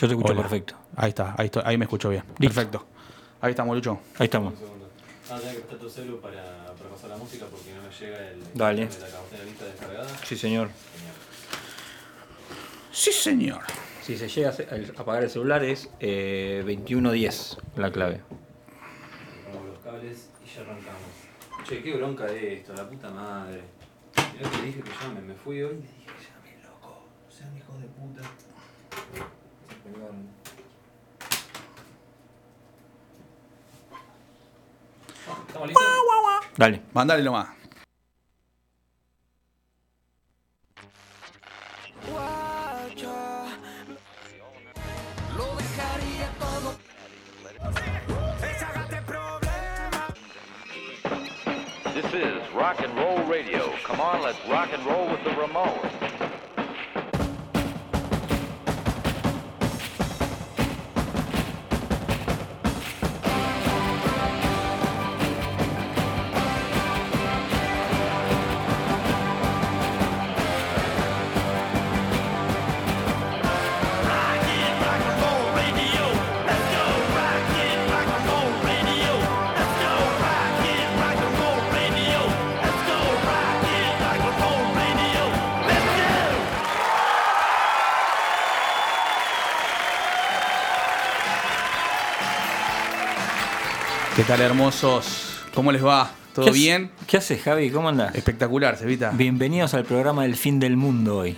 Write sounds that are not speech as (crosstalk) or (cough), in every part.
Yo te escucho Hola. perfecto. Ahí está, ahí, estoy- ahí me escucho bien. Listo. Perfecto. Ahí estamos, Lucho. Ahí estamos. Ah, tenés que prestar tu celu para, para pasar la música porque no me llega el. Dale. La, la lista descargada. Sí, señor. Sí, señor. Si se llega a apagar el celular es eh, 2110 la clave. Ponemos los cables y ya arrancamos. Che, qué bronca de esto, la puta madre. Mirá que dije que llame, me fui hoy y dije que llame, loco. No sean hijos de puta. ¿Estamos listos? Dale. Mandale nomás. This is rock and roll radio. Come on, let's rock and roll with the Ramones. Tal, hermosos? ¿Cómo les va? ¿Todo ¿Qué hace- bien? ¿Qué haces, Javi? ¿Cómo andás? Espectacular, Cevita. Bienvenidos al programa del fin del mundo hoy.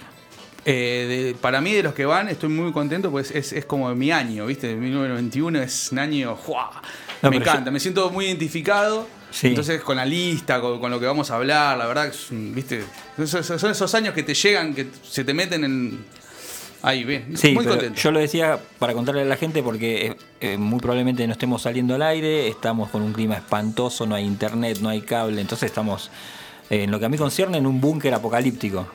Eh, de- para mí, de los que van, estoy muy contento, pues es, es como mi año, ¿viste? 1991 es un año. me encanta, me siento muy identificado. Sí. Entonces, con la lista, con, con lo que vamos a hablar, la verdad, ¿viste? Son esos años que te llegan, que se te meten en. Ahí, bien. Sí, muy contento. yo lo decía para contarle a la gente porque eh, eh, muy probablemente no estemos saliendo al aire, estamos con un clima espantoso, no hay internet, no hay cable, entonces estamos, eh, en lo que a mí concierne, en un búnker apocalíptico,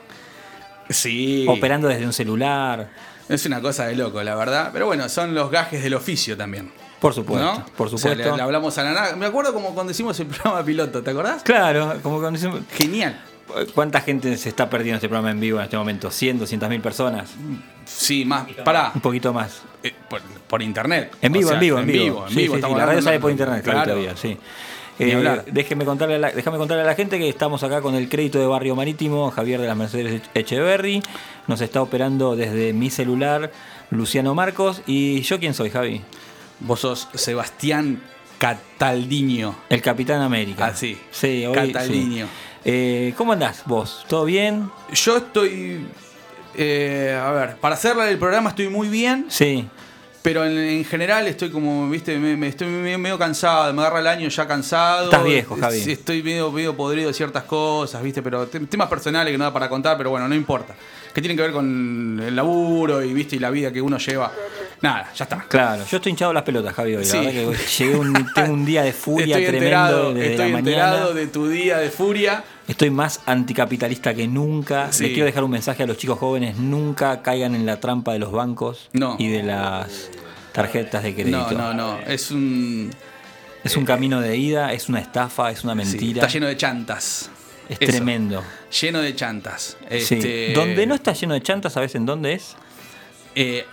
Sí. operando desde un celular, Es una cosa de loco, la verdad. Pero bueno, son los gajes del oficio también. por supuesto, ¿No? por O sea, supuesto. le, le hablamos a la nada. Me acuerdo como cuando hicimos el programa piloto, ¿te acordás? Claro, como cuando decimos- Genial. ¿Cuánta gente se está perdiendo este programa en vivo en este momento? ¿100, 200 mil personas? Sí, más. Pará. Un poquito más. Eh, por, por internet. En vivo, O sea, en vivo, en vivo. en Sí, vivo, sí, la radio sale por internet, claro, todavía, sí. Eh, déjeme contarle a la, déjame contarle a la gente que estamos acá con el crédito de Barrio Marítimo, Javier de las Mercedes Echeverry. Nos está operando desde mi celular Luciano Marcos. ¿Y yo quién soy, Javi? Vos sos Sebastián Cataldiño. El Capitán América. Ah, sí. Sí, hoy, Cataldiño. sí. Eh, ¿Cómo andás vos? ¿Todo bien? Yo estoy. eh, a ver, para hacerle el programa estoy muy bien, Sí. pero en, en general estoy como, viste, me, me estoy medio, medio cansado, me agarra el año ya cansado. Estás viejo, Javi. Estoy medio, medio podrido de ciertas cosas, viste, pero te- temas personales que no da para contar, pero bueno, no importa. Que tienen que ver con el laburo y viste y la vida que uno lleva. Nada, ya está. Claro, yo estoy hinchado las pelotas, Javi, hoy. Sí. La que llegué un, tengo un día de furia (laughs) estoy tremendo enterado, desde estoy la enterado mañana. de tu día de furia. Estoy más anticapitalista que nunca. Sí. Le quiero dejar un mensaje a los chicos jóvenes: nunca caigan en la trampa de los bancos No. y de las tarjetas de No, crédito. no, no. Es un. Es un camino de ida, es una estafa, es una sí, mentira. está lleno de chantas. es Eso, tremendo. Lleno de chantas. Sí. Este, Donde no está lleno de chantas, ¿sabes en dónde es? eh,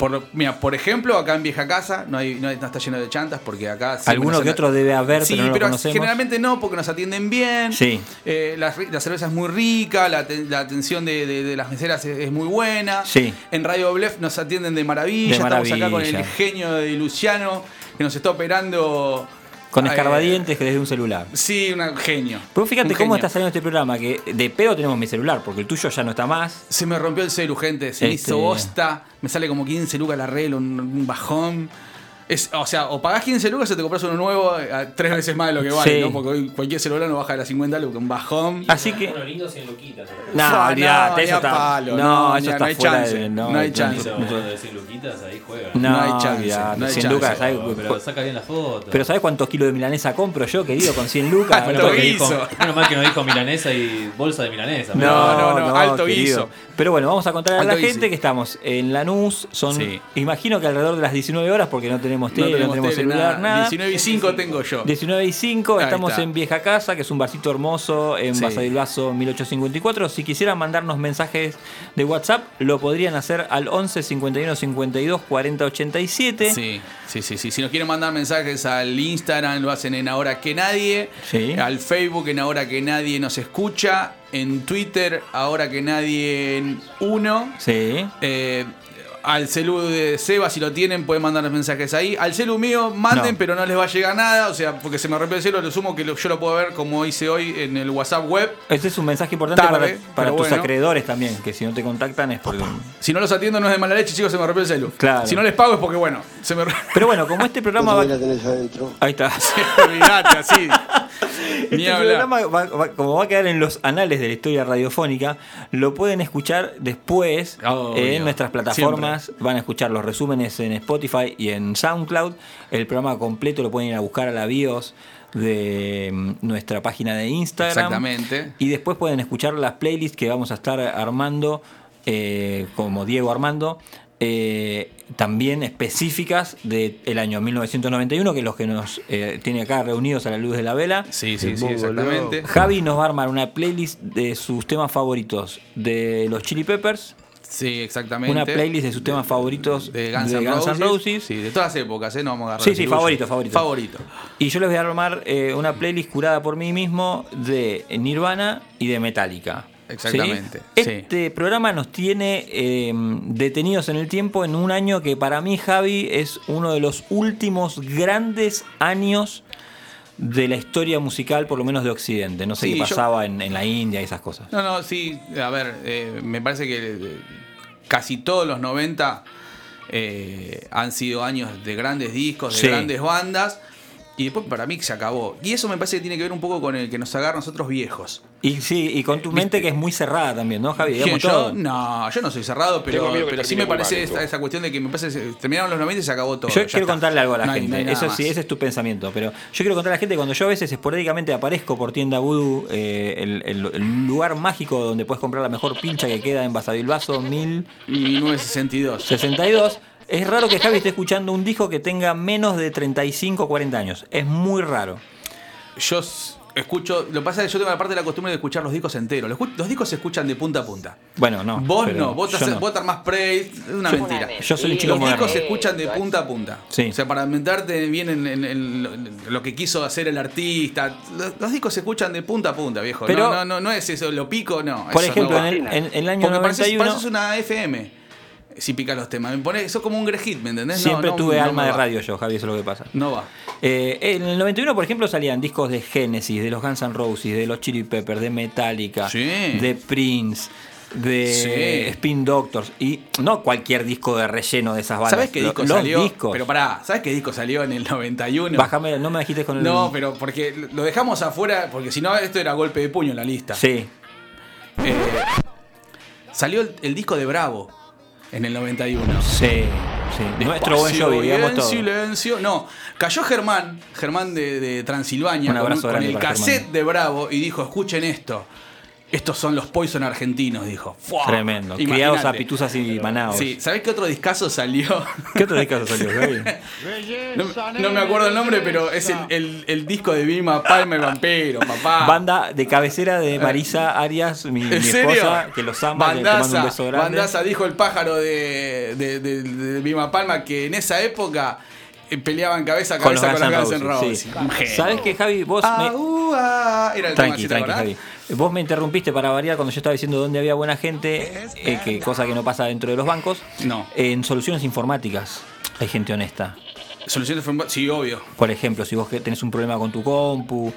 por, mira, por ejemplo, acá en Vieja Casa no, hay, no, hay- no está lleno de chantas porque acá. siempre Alguno que anda- otro debe haber, Sí, pero no pero conocemos. generalmente no, porque nos atienden bien. Sí. Eh, la, la cerveza es muy rica, la, te- la atención de, de- de las meseras es, es muy buena. Sí. En Radio Blef nos atienden de maravilla. De Estamos acá con el genio de Luciano, que nos está operando. Con eh, escarbadientes que desde un celular. Sí, un genio. Pero fíjate Un cómo genio. está saliendo este programa, que de pedo tenemos mi celular, porque el tuyo ya no está más. Se me rompió el celu, gente. Se me Este- hizo bosta. Me sale como 15 lucas el arreglo, un, un bajón. Es, o sea, o pagás 15 lucas o te compras uno nuevo a tres veces más de lo que vale, Sí. ¿no? Porque hoy cualquier celular no baja de las 50 lucas, un bajón. Así que. Uno lindo 100 luquitas. No, Fa, olvidate, no, eso a está. palo, no, no, eso a- está no hay fuera chance, de. no hay chance. Eso, boludo, de 100 luquitas, ahí juega. No, No hay chance, olvidate, no hay 100 chance. lucas, ¿sabes? Pero, pero saca bien la foto. Pero ¿sabes cuántos kilos de milanesa compro yo, querido, con 100 lucas? (laughs) Alto Menos mal, que guiso. dijo, menos mal que no dijo milanesa y bolsa de milanesa. No, no, no, alto guiso. Pero bueno, vamos a contar a Alto la guiso. gente que estamos en Lanús. Son, Sí. imagino que alrededor de las 19 horas, porque no tenemos tenemos tele, no tenemos, tele, celular, nada. 19 y 5 tengo yo. 19 y 5, Ahí estamos está. en Vieja Casa, que es un barcito hermoso en Sí. Basa del Vaso 1854. Si quisieran mandarnos mensajes de WhatsApp, lo podrían hacer al 11 51 52 40 87. Sí, sí, sí, sí. Si nos quieren mandar mensajes al Instagram, lo hacen en Ahora que Nadie. Sí. Al Facebook, en Ahora que Nadie nos escucha. En Twitter, Ahora que Nadie en uno. Sí. Eh, al celu de Seba, si lo tienen, pueden mandar los mensajes ahí. Al celu mío, manden, No. pero no les va a llegar nada. O sea, porque se me rompió el celu, lo sumo que lo- yo lo puedo ver como hice hoy en el WhatsApp web. Este es un mensaje importante Tarde, para, tus bueno. acreedores también, que si no te contactan es porque... Si no los atiendo, no es de mala leche, chicos, se me rompió el celu. Claro. Si no les pago es porque, bueno, se me. Pero bueno, como este programa va... la tenés adentro. Ahí está. (laughs) Olvidate, así. Este programa, va- va- como va a quedar en los anales de la historia radiofónica, lo pueden escuchar después en nuestras plataformas. Van a escuchar los resúmenes en Spotify y en SoundCloud. El programa completo lo pueden ir a buscar a la BIOS de mm, nuestra página de Instagram. Exactamente. Y después pueden escuchar las playlists que vamos a estar armando, eh, como Diego Armando, eh, también específicas del año 1991, que es los que nos eh, tiene acá reunidos a la luz de la vela. Sí, sí, sí, exactamente. Javi nos va a armar una playlist de sus temas favoritos de los Chili Peppers, Sí, exactamente. una playlist de sus temas favoritos de Guns, de N' Guns Roses. N' Roses. Sí, de todas las épocas, ¿eh? No vamos a agarrar Sí, sí, favorito, favorito. Favorito. Y yo les voy a armar eh, una playlist curada por mí mismo de Nirvana y de Metallica. Exactamente, sí. Este programa nos tiene eh, detenidos en el tiempo en un año que para mí, Javi, es uno de los últimos grandes años de la historia musical, por lo menos de Occidente. No sé Sí, qué yo- pasaba en, en la India y esas cosas. No, no, sí, a ver, eh, me parece que eh, casi todos los 90 eh, han sido años de grandes discos, de Sí. grandes bandas. Y después para mí se acabó. Y eso me parece que tiene que ver un poco con el que nos agarra nosotros viejos. Y sí, y con tu mente que es muy cerrada también, ¿no, Javi? ¿Quién, Digamos yo? todo. No, yo no soy cerrado, pero, pero sí me parece mal esta, esa cuestión de que me parece que terminaron los 90 y se acabó todo. Yo quiero está. contarle algo a la No gente. no Eso sí, ese es tu pensamiento. Pero yo quiero contarle a la gente que cuando yo a veces esporádicamente aparezco por tienda Voodoo, eh, el, el- el lugar mágico donde puedes comprar la mejor pincha que queda en Basavilbaso 1062. 1962. Es raro que Javi esté escuchando un disco que tenga menos de 35 o 40 años. Es muy raro. Yo escucho. Lo que pasa es que yo tengo la parte de la costumbre de escuchar los discos enteros. Los, discos se escuchan de punta a punta. Bueno, no. vos no, vos, te no. armás praise, es una Yo- mentira. yo soy un chico Los moderno. discos se escuchan de punta a punta. Sí. O sea, para mentarte bien en, en- en lo, que quiso hacer el artista. Los, los discos se escuchan de punta a punta, viejo. Pero- no, no, no, no es eso, lo pico, no. Por eso ejemplo, no en, el, en- en el año Porque pareces, 91 pareces una FM. Si picas los temas. Me pone, eso como un grejit, ¿me entendés? Siempre no, tuve no alma de radio yo, Javi, eso es lo que pasa. No va. Eh, en el 91, por ejemplo, salían discos de Genesis, de los Guns N' Roses, de los Chili Peppers, de Metallica, Sí. de Prince, de Sí. Spin Doctors. Y no cualquier disco de relleno de esas bandas. ¿Sabes qué disco los salió? discos. Pero pará, ¿sabes qué disco salió en el 91? Bájame, no me agites con el. No, pero porque lo dejamos afuera, porque si no, esto era golpe de puño en la lista. Sí. Eh, salió el, el disco de Bravo en el 91. Sí, sí. Nuestro buen y digamos todo. silencio. No, cayó Germán, Germán de, de Transilvania, Un con, el cassette Germán. de Bravo y dijo: Escuchen esto. Estos son los Poison argentinos, dijo. ¡Fua! Tremendo. Imagínate. Criados a pituzas y manaos. Sí, ¿sabés qué otro discazo salió? (laughs) ¿Qué otro disco salió, Javi? No, no me acuerdo el nombre, pero es el, el- el disco de Vilma Palma y Vampiro, papá. Banda de cabecera de Marisa Arias, mi, esposa, que los ama, que te mando un Bandaza, beso grande. Bandaza dijo el pájaro de, de, de, de Vilma Palma que en esa época eh, peleaban cabeza a cabeza con, los Guns N' Roses, sí. ¿Sabes qué, Javi? Vos Ah, me, uh, ah, Era el tema Tranqui, así, ¿te tranqui? Javi. Vos me interrumpiste para variar cuando yo estaba diciendo dónde había buena gente, eh, que cosa que no pasa dentro de los bancos. No. En soluciones informáticas hay gente honesta. Soluciones informa- Sí, obvio. Por ejemplo, si vos tenés un problema con tu compu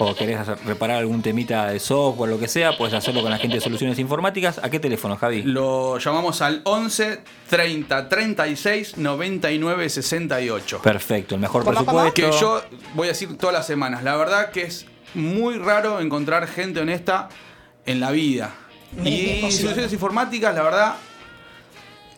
o querés hacer- reparar algún temita de software, lo que sea, puedes hacerlo con la gente de soluciones informáticas. ¿A qué teléfono, Javi? Lo llamamos al 11 30 36 99 68. Perfecto, el mejor presupuesto. Que yo voy a decir todas las semanas. La verdad que es muy raro encontrar gente honesta en la vida. Y soluciones informáticas, la verdad,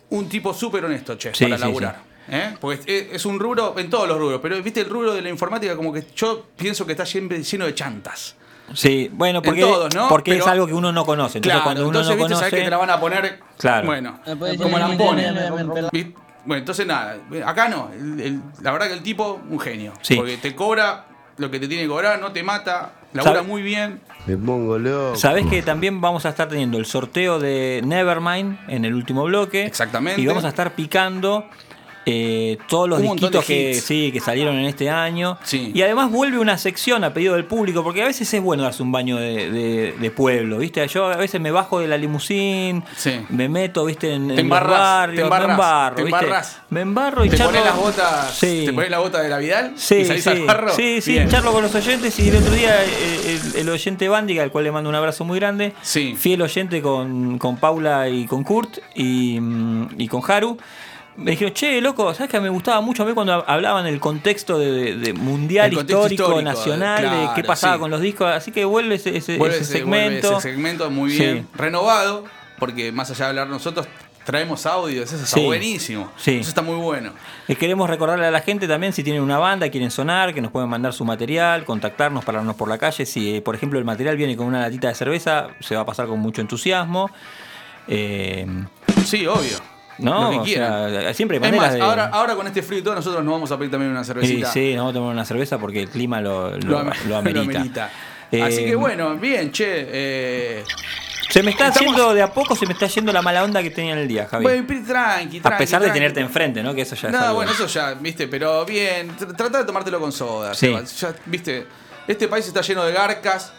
un tipo súper honesto, che, Sí, para sí, laburar. ¿eh? Porque es, es un rubro, en todos los rubros, pero viste el rubro de la informática como que yo pienso que está siempre lleno de chantas. Sí, bueno, porque, todos, ¿no? porque es algo que uno no conoce. Entonces, Claro, cuando uno entonces no viste, sabes conoce. que te la van a poner, Claro. bueno, como la ponen. Bueno, entonces nada, acá no. el- el- la verdad que el tipo, un genio. Sí. Porque te cobra lo que te tiene que cobrar, no te mata, labura ¿Sabe? muy bien. Me pongo loco. Sabés que también vamos a estar teniendo el sorteo de Nevermind en el último bloque. Exactamente. Y vamos a estar picando eh, todos los Un disquitos que, sí, que salieron en este año. Sí. Y además vuelve una sección a pedido del público, porque a veces es bueno darse un baño de, de- de pueblo, ¿viste? Yo a veces me bajo de la limusín, Sí. me meto, ¿viste? En, en Te los embarras, barrios, te embarras, me embarro, te. Me embarro y Te charlo. pones las botas, Sí. te pones la bota de la Vidal Sí, y salís sí, al barro. sí, sí, Bien. charlo con los oyentes y el otro día eh, el, el oyente Bandiga, al cual le mando un abrazo muy grande, fiel oyente con, con Paula y con Kurt y, mm, y con Haru, me dijeron, che, loco, ¿sabes que me gustaba mucho a mí cuando hablaban el contexto de, mundial El contexto histórico, histórico, nacional, de qué pasaba sí. con los discos? Así que vuelve ese, ese- Vuelve ese ese- vuelve segmento. ese segmento muy Sí. bien renovado, porque más allá de hablar nosotros, traemos audios, eso está Sí. buenísimo. Sí. Eso está muy bueno. Eh, Queremos recordarle a la gente también si tienen una banda, quieren sonar, que nos pueden mandar su material, contactarnos, pararnos por la calle. Si, eh, por ejemplo, el material viene con una latita de cerveza, se va a pasar con mucho entusiasmo. Eh, Sí, obvio. No, Lo que o quieran. sea, siempre hay Es maneras más, de. ahora, ahora con este frío y todo, nosotros nos vamos a pedir también una Sí, cervecita. sí, nos vamos a tomar una cerveza porque el clima lo, lo, Lo, am- lo (laughs) amerita. amerita. Eh, Así que bueno, bien, che. eh, Se me está Estamos- haciendo de a poco, se me está yendo la mala onda que tenía en el día, Javi. bueno, tranqui, tranqui. a pesar de tranqui. tenerte enfrente, ¿no? Que eso ya es No, algo- bueno, eso ya, viste, pero bien. tr- Trata de tomártelo con soda. Sí. Ya, viste, este país está lleno de garcas.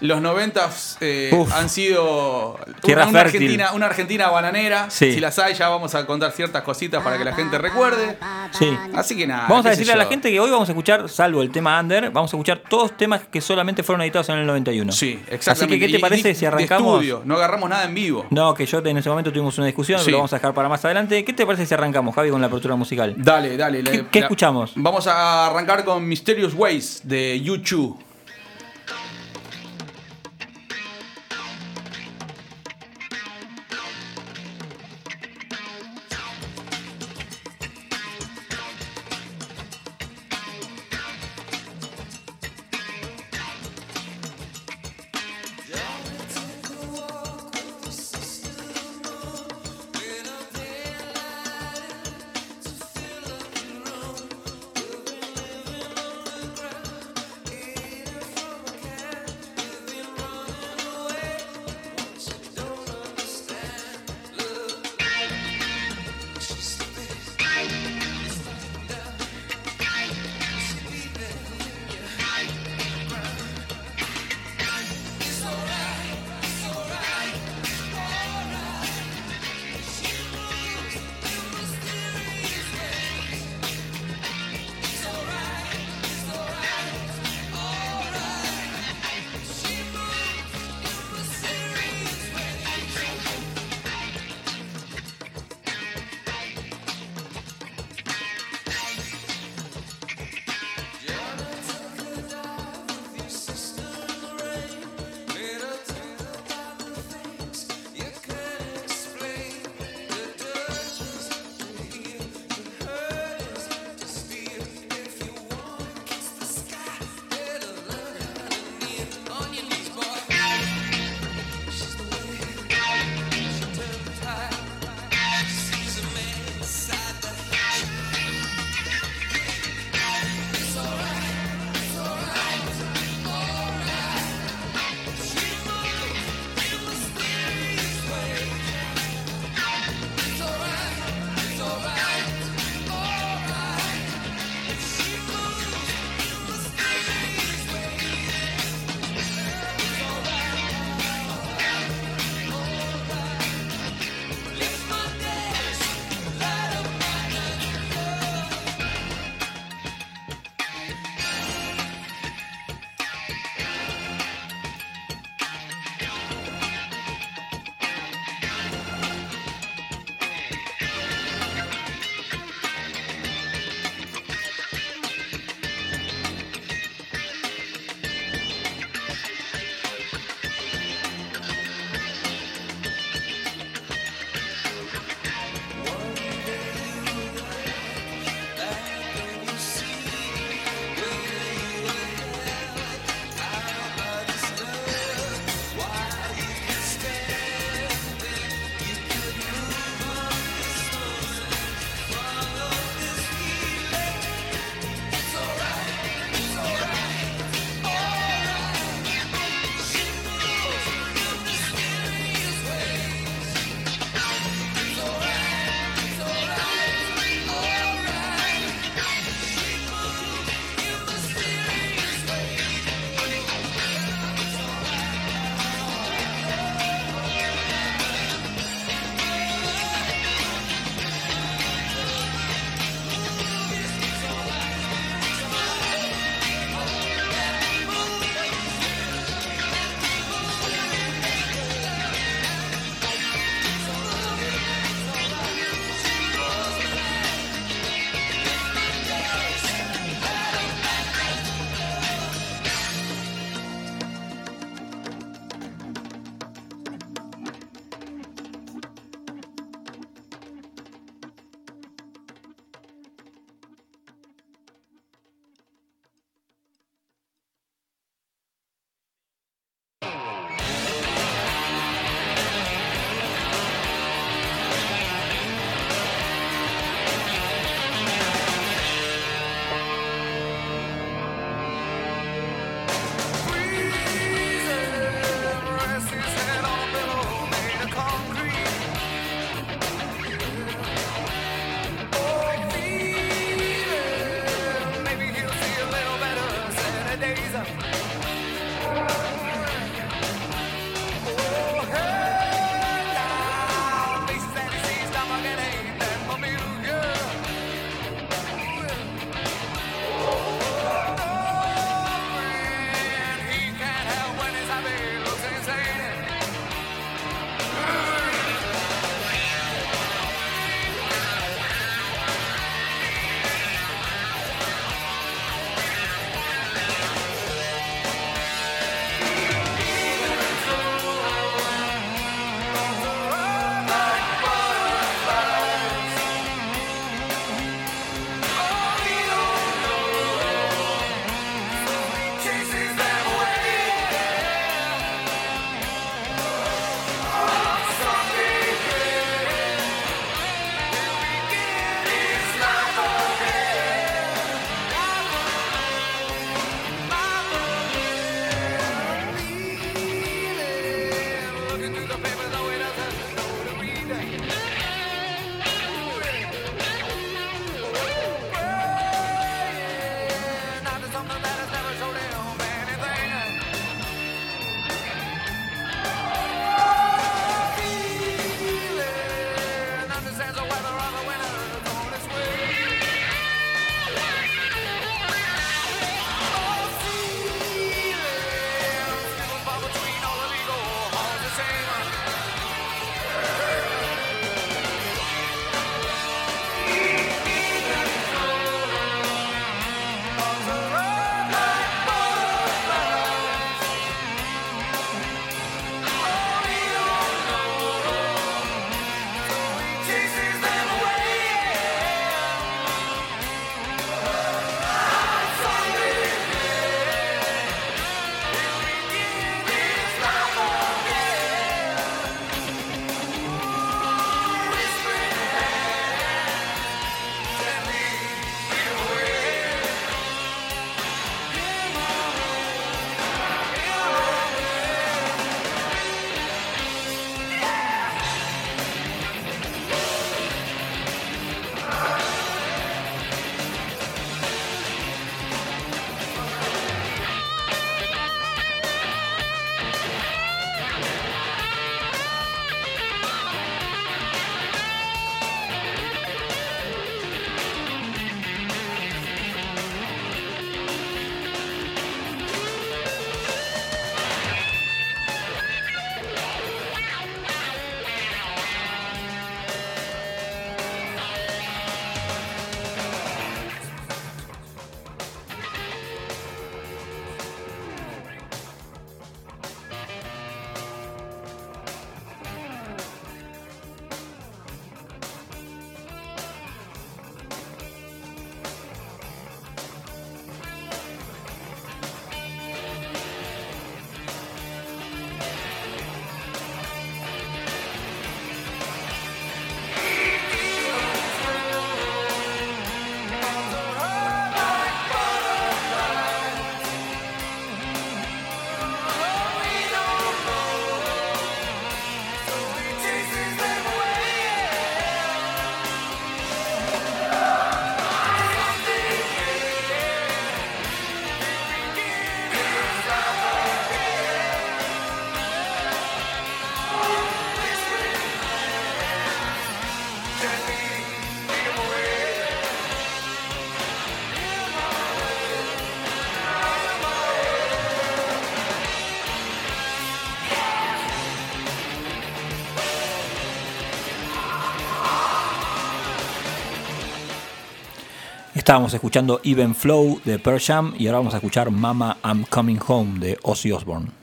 Los 90 eh, han sido una. Argentina, una Argentina bananera. Sí. Si las hay, ya vamos a contar ciertas cositas para que la gente recuerde. Sí. Así que nada. Vamos a decirle a la gente que hoy vamos a escuchar, salvo el tema Under, vamos a escuchar todos temas que solamente fueron editados en el 91. Sí, Así exactamente. que, ¿qué te parece y si de arrancamos? estudio, no agarramos nada en vivo. No, que yo en ese momento tuvimos una discusión, Sí. pero lo vamos a dejar para más adelante. ¿Qué te parece si arrancamos, Javi, con la apertura musical? Dale, dale. ¿Qué- escuchamos? Vamos a arrancar con Mysterious Ways de YouTube. Estábamos escuchando Even Flow de Pearl Jam y ahora vamos a escuchar Mama I'm Coming Home de Ozzy Osbourne.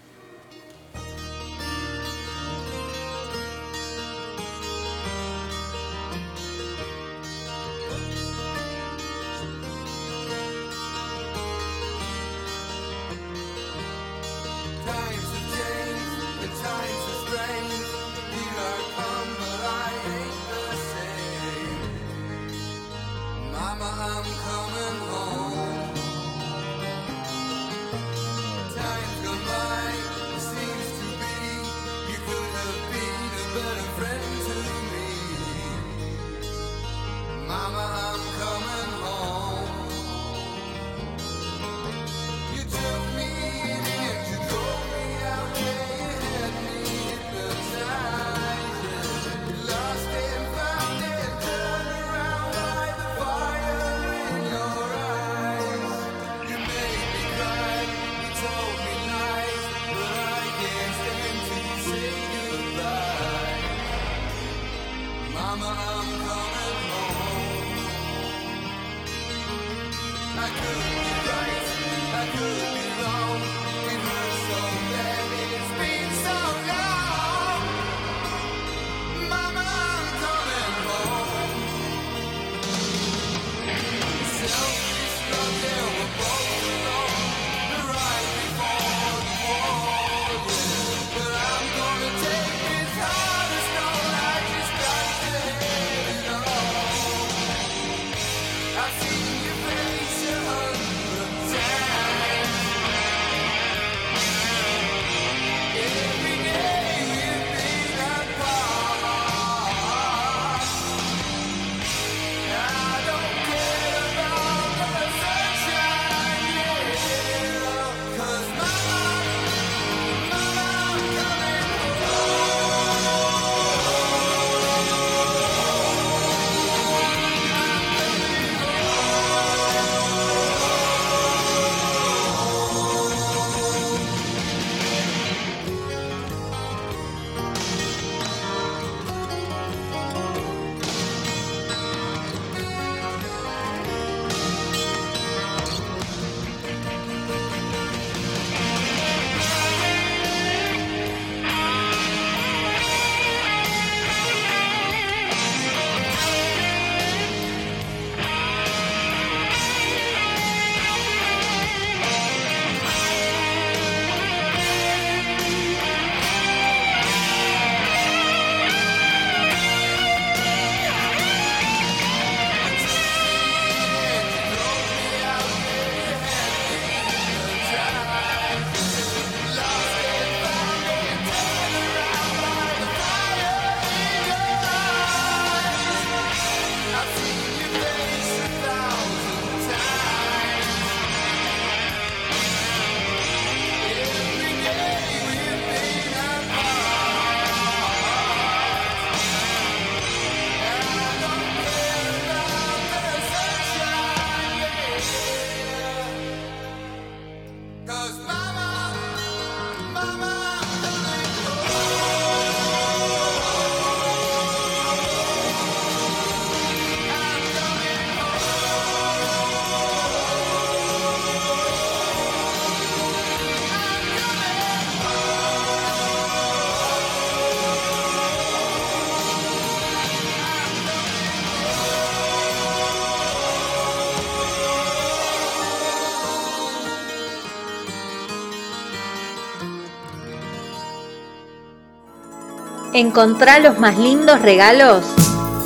Encontrá los más lindos regalos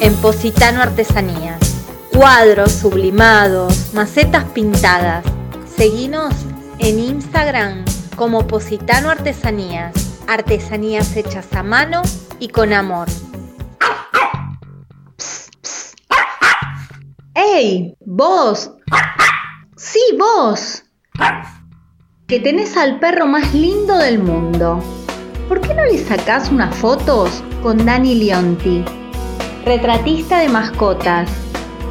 en Positano Artesanías. Cuadros sublimados, macetas pintadas. Seguinos en Instagram como Positano Artesanías. Artesanías hechas a mano y con amor. ¡Ey! ¡Vos! ¡Sí, vos! Que tenés al perro más lindo del mundo. ¿por qué no le sacás unas fotos con Dani Leonti? Retratista de mascotas.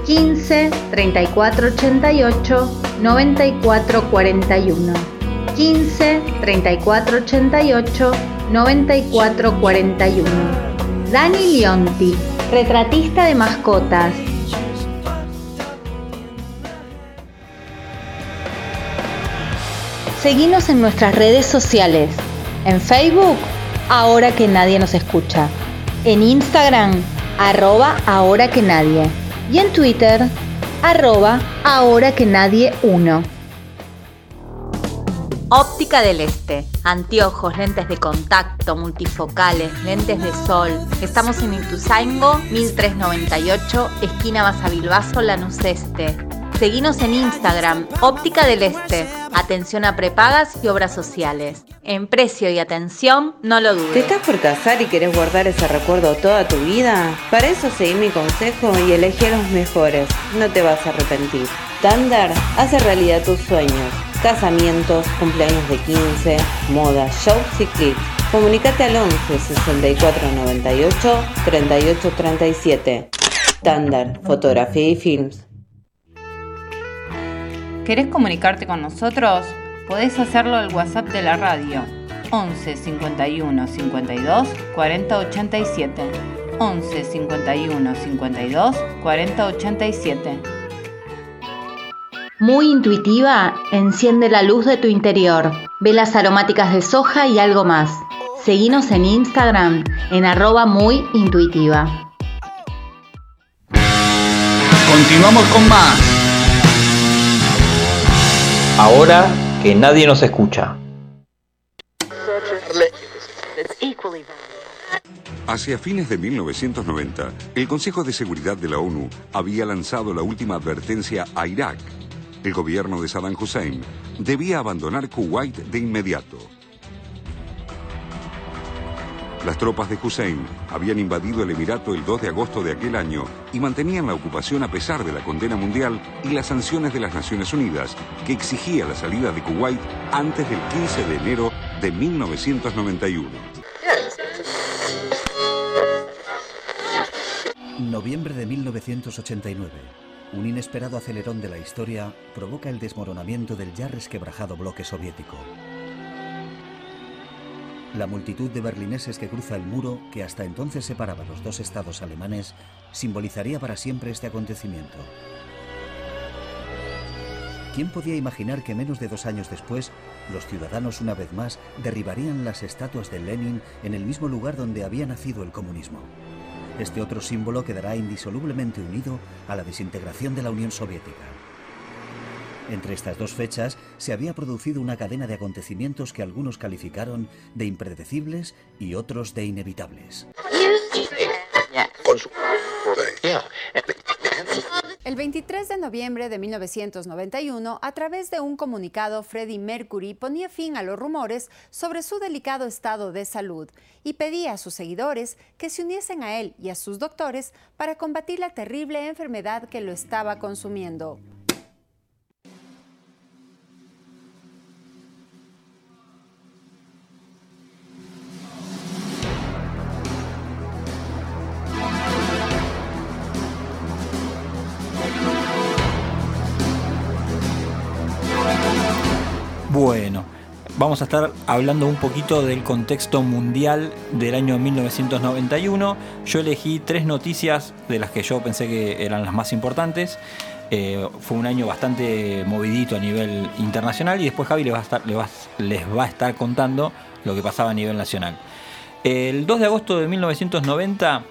15 34 88 94 41. 15 34 88 94 41. Dani Leonti, retratista de mascotas. Seguimos en nuestras redes sociales. En Facebook, ahora que nadie nos escucha. En Instagram, arroba ahora que nadie. Y en Twitter, arroba ahora que nadie 1. Óptica del Este. Anteojos, lentes de contacto, multifocales, lentes de sol. Estamos en Ituzaingo, 1398, esquina Basavilbaso, Lanús Este. Seguinos en Instagram, Óptica del Este. Atención a prepagas y obras sociales. En precio y atención, no lo ¿Te dudes. estás por casar y querés guardar ese recuerdo toda tu vida? Para eso seguí mi consejo y elegí a los mejores. No te vas a arrepentir. Tandar hace realidad tus sueños. Casamientos, cumpleaños de 15, moda, shows y clips. Comunicate al 11 64 98 38 37. Tandar, fotografía y films. ¿Querés comunicarte con nosotros? Podés hacerlo al WhatsApp de la radio 11 51 52 40 87. 11 51 52 40 87. Muy intuitiva, enciende la luz de tu interior. Velas aromáticas de soja y algo más. Seguinos en Instagram en arroba muy intuitiva. Continuamos con más. Ahora que nadie nos escucha. Hacia fines de 1990, el Consejo de Seguridad de la ONU había lanzado la última advertencia a Irak. El gobierno de Saddam Hussein debía abandonar Kuwait de inmediato. Las tropas de Hussein habían invadido el Emirato el 2 de agosto de aquel año y mantenían la ocupación a pesar de la condena mundial y las sanciones de las Naciones Unidas, que exigía la salida de Kuwait antes del 15 de enero de 1991. Noviembre de 1989. Un inesperado acelerón de la historia provoca el desmoronamiento del ya resquebrajado bloque soviético. La multitud de berlineses que cruza el muro que hasta entonces separaba los dos estados alemanes simbolizaría para siempre este acontecimiento. ¿Quién podía imaginar que menos de dos años después los ciudadanos una vez más derribarían las estatuas de Lenin en el mismo lugar donde había nacido el comunismo? Este otro símbolo quedará indisolublemente unido a la desintegración de la Unión Soviética. Entre estas dos fechas se había producido una cadena de acontecimientos que algunos calificaron de impredecibles y otros de inevitables. El 23 de noviembre de 1991, a través de un comunicado, Freddie Mercury ponía fin a los rumores sobre su delicado estado de salud y pedía a sus seguidores que se uniesen a él y a sus doctores para combatir la terrible enfermedad que lo estaba consumiendo. Bueno, vamos a estar hablando un poquito del contexto mundial del año 1991. Yo elegí tres noticias de las que yo pensé que eran las más importantes. Eh, fue un año bastante movidito a nivel internacional y después Javi les va a estar, va a estar contando lo que pasaba a nivel nacional. El 2 de agosto de 1990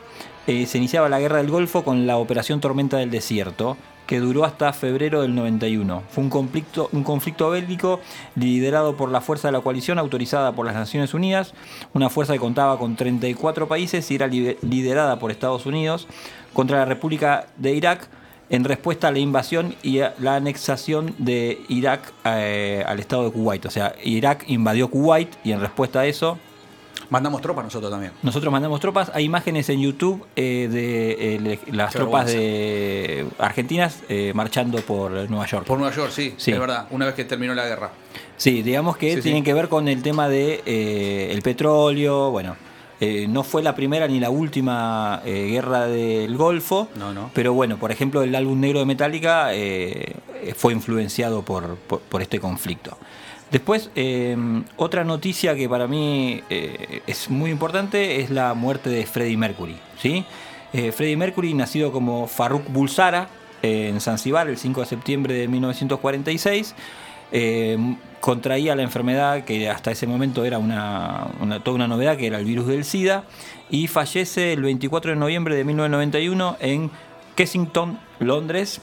eh, se iniciaba la Guerra del Golfo con la Operación Tormenta del Desierto, que duró hasta febrero del 91. Fue un conflicto, un conflicto bélico liderado por la fuerza de la coalición autorizada por las Naciones Unidas, una fuerza que contaba con 34 países y era li- liderada por Estados Unidos contra la República de Irak en respuesta a la invasión y a la anexación de Irak eh, al estado de Kuwait. O sea, Irak invadió Kuwait y en respuesta a eso Mandamos tropas nosotros también. nosotros mandamos tropas. Hay imágenes en YouTube eh, de eh, las Qué tropas vergüenza. de argentinas eh, marchando por Nueva York. Por Nueva York, sí, Sí. es verdad, una vez que terminó la guerra. Sí, digamos que Sí, tienen sí. que ver con el tema de eh, el petróleo. Bueno, eh, no fue la primera ni la última guerra del Golfo. No, no. Pero bueno, por ejemplo, el álbum negro de Metallica eh, fue influenciado por, por- por este conflicto. Después, eh, otra noticia que para mí eh, es muy importante es la muerte de Freddie Mercury. ¿sí? Eh, Freddie Mercury, nacido como Farrukh Bulsara eh, en Zanzíbar el 5 de septiembre de 1946, eh, contraía la enfermedad que hasta ese momento era una, una- toda una novedad, que era el virus del SIDA, y fallece el 24 de noviembre de 1991 en Kensington, Londres.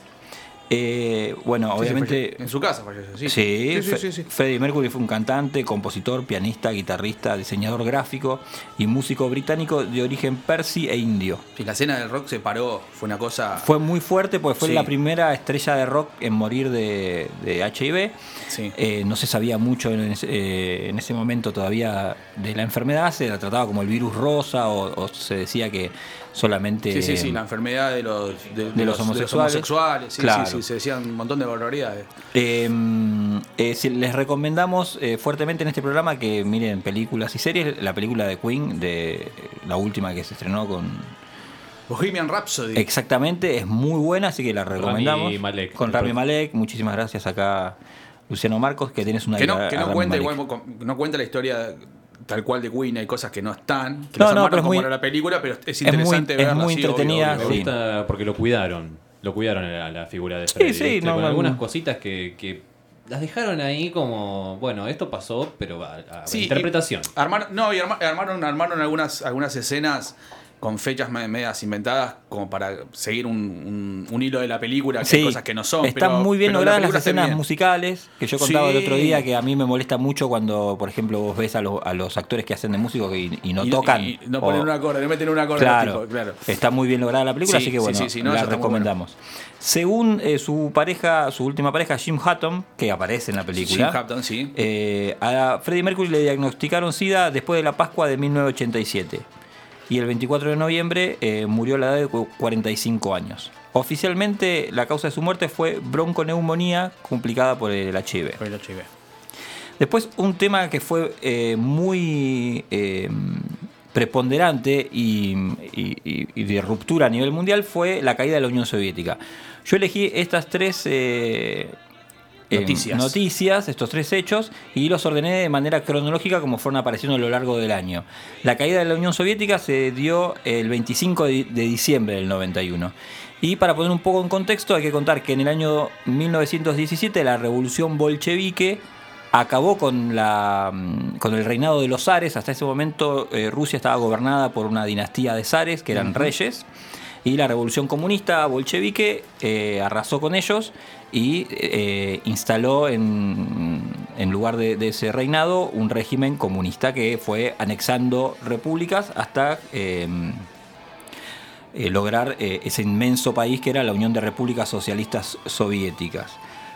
Eh, bueno, Sí, obviamente... en su casa falleció, sí. Sí, Sí, sí, Fe- sí, sí. Freddie Mercury fue un cantante, compositor, pianista, guitarrista, diseñador gráfico y músico británico de origen persi e indio. Sí, la escena del rock se paró, fue una cosa. Fue muy fuerte porque fue la primera estrella de rock en morir de, de HIV. Sí. Eh, no se sabía mucho en ese, eh, en ese momento todavía de la enfermedad, se la trataba como el virus rosa o, o se decía que solamente... Sí, sí, sí, la enfermedad de los, de, de los homosexuales. homosexuales, sí, Claro. sí, sí, se decían un montón de barbaridades. Eh, eh, si les recomendamos eh, fuertemente en este programa que miren películas y series. La película de Queen, de la última que se estrenó con. Bohemian Rhapsody. Exactamente, es muy buena, así que la recomendamos. Malek. Con Rami Malek. Muchísimas gracias acá, Luciano Marcos, que tienes una que no, que no Rami cuenta igual, no cuenta la historia tal cual de Queen, hay cosas que no están, que No, no, no, no, pero es como muy- era la película, pero es muy- interesante es verla, muy sí, obvio, entretenida, obvio, Me gusta porque lo cuidaron. Lo cuidaron a la figura de Sí, Freddy. sí, ¿viste? no, Con no, algunas no. cositas que, que las dejaron ahí como, bueno, esto pasó, pero a, a Sí, interpretación. y Armaron, no, y arma- armaron, armaron algunas, algunas escenas con fechas me- medias inventadas como para seguir un, un- un hilo de la película, que hay cosas que no son. Están pero- muy bien la logradas las escenas bien. musicales, que yo contaba el otro día, que a mí me molesta mucho cuando, por ejemplo, vos ves a, los- a los actores que hacen de músicos y, y no Y- tocan. y no ponen o- un acorde, no meten un acorde Claro, tipo, claro. está muy bien lograda la película, Sí, así que bueno, no, la recomendamos. Según eh, su pareja, su última pareja, Jim Hutton, que aparece en la película, Jim Hutton, sí. eh, a Freddie Mercury le diagnosticaron SIDA después de la Pascua de 1987. Y el 24 de noviembre eh, murió a la edad de cu- 45 años. Oficialmente, la causa de su muerte fue bronconeumonía complicada por el HIV. Por el HIV. Después, un tema que fue eh, muy eh, preponderante y, y- y- y de ruptura a nivel mundial fue la caída de la Unión Soviética. Yo elegí estas tres eh, eh, Noticias. noticias, estos tres hechos, y los ordené de manera cronológica como fueron apareciendo a lo largo del año. La caída de la Unión Soviética se dio el 25 de, diciembre del 91. Y para poner un poco en contexto, hay que contar que en el año 1917 la revolución bolchevique acabó con, la, mm, con el reinado de los zares. Hasta ese momento eh, Rusia estaba gobernada por una dinastía de zares, que eran reyes. Y la revolución comunista bolchevique eh, arrasó con ellos y eh, instaló en, lugar de, ese reinado un régimen comunista que fue anexando repúblicas hasta eh, eh, lograr eh, ese inmenso país que era la Unión de Repúblicas Socialistas Soviéticas.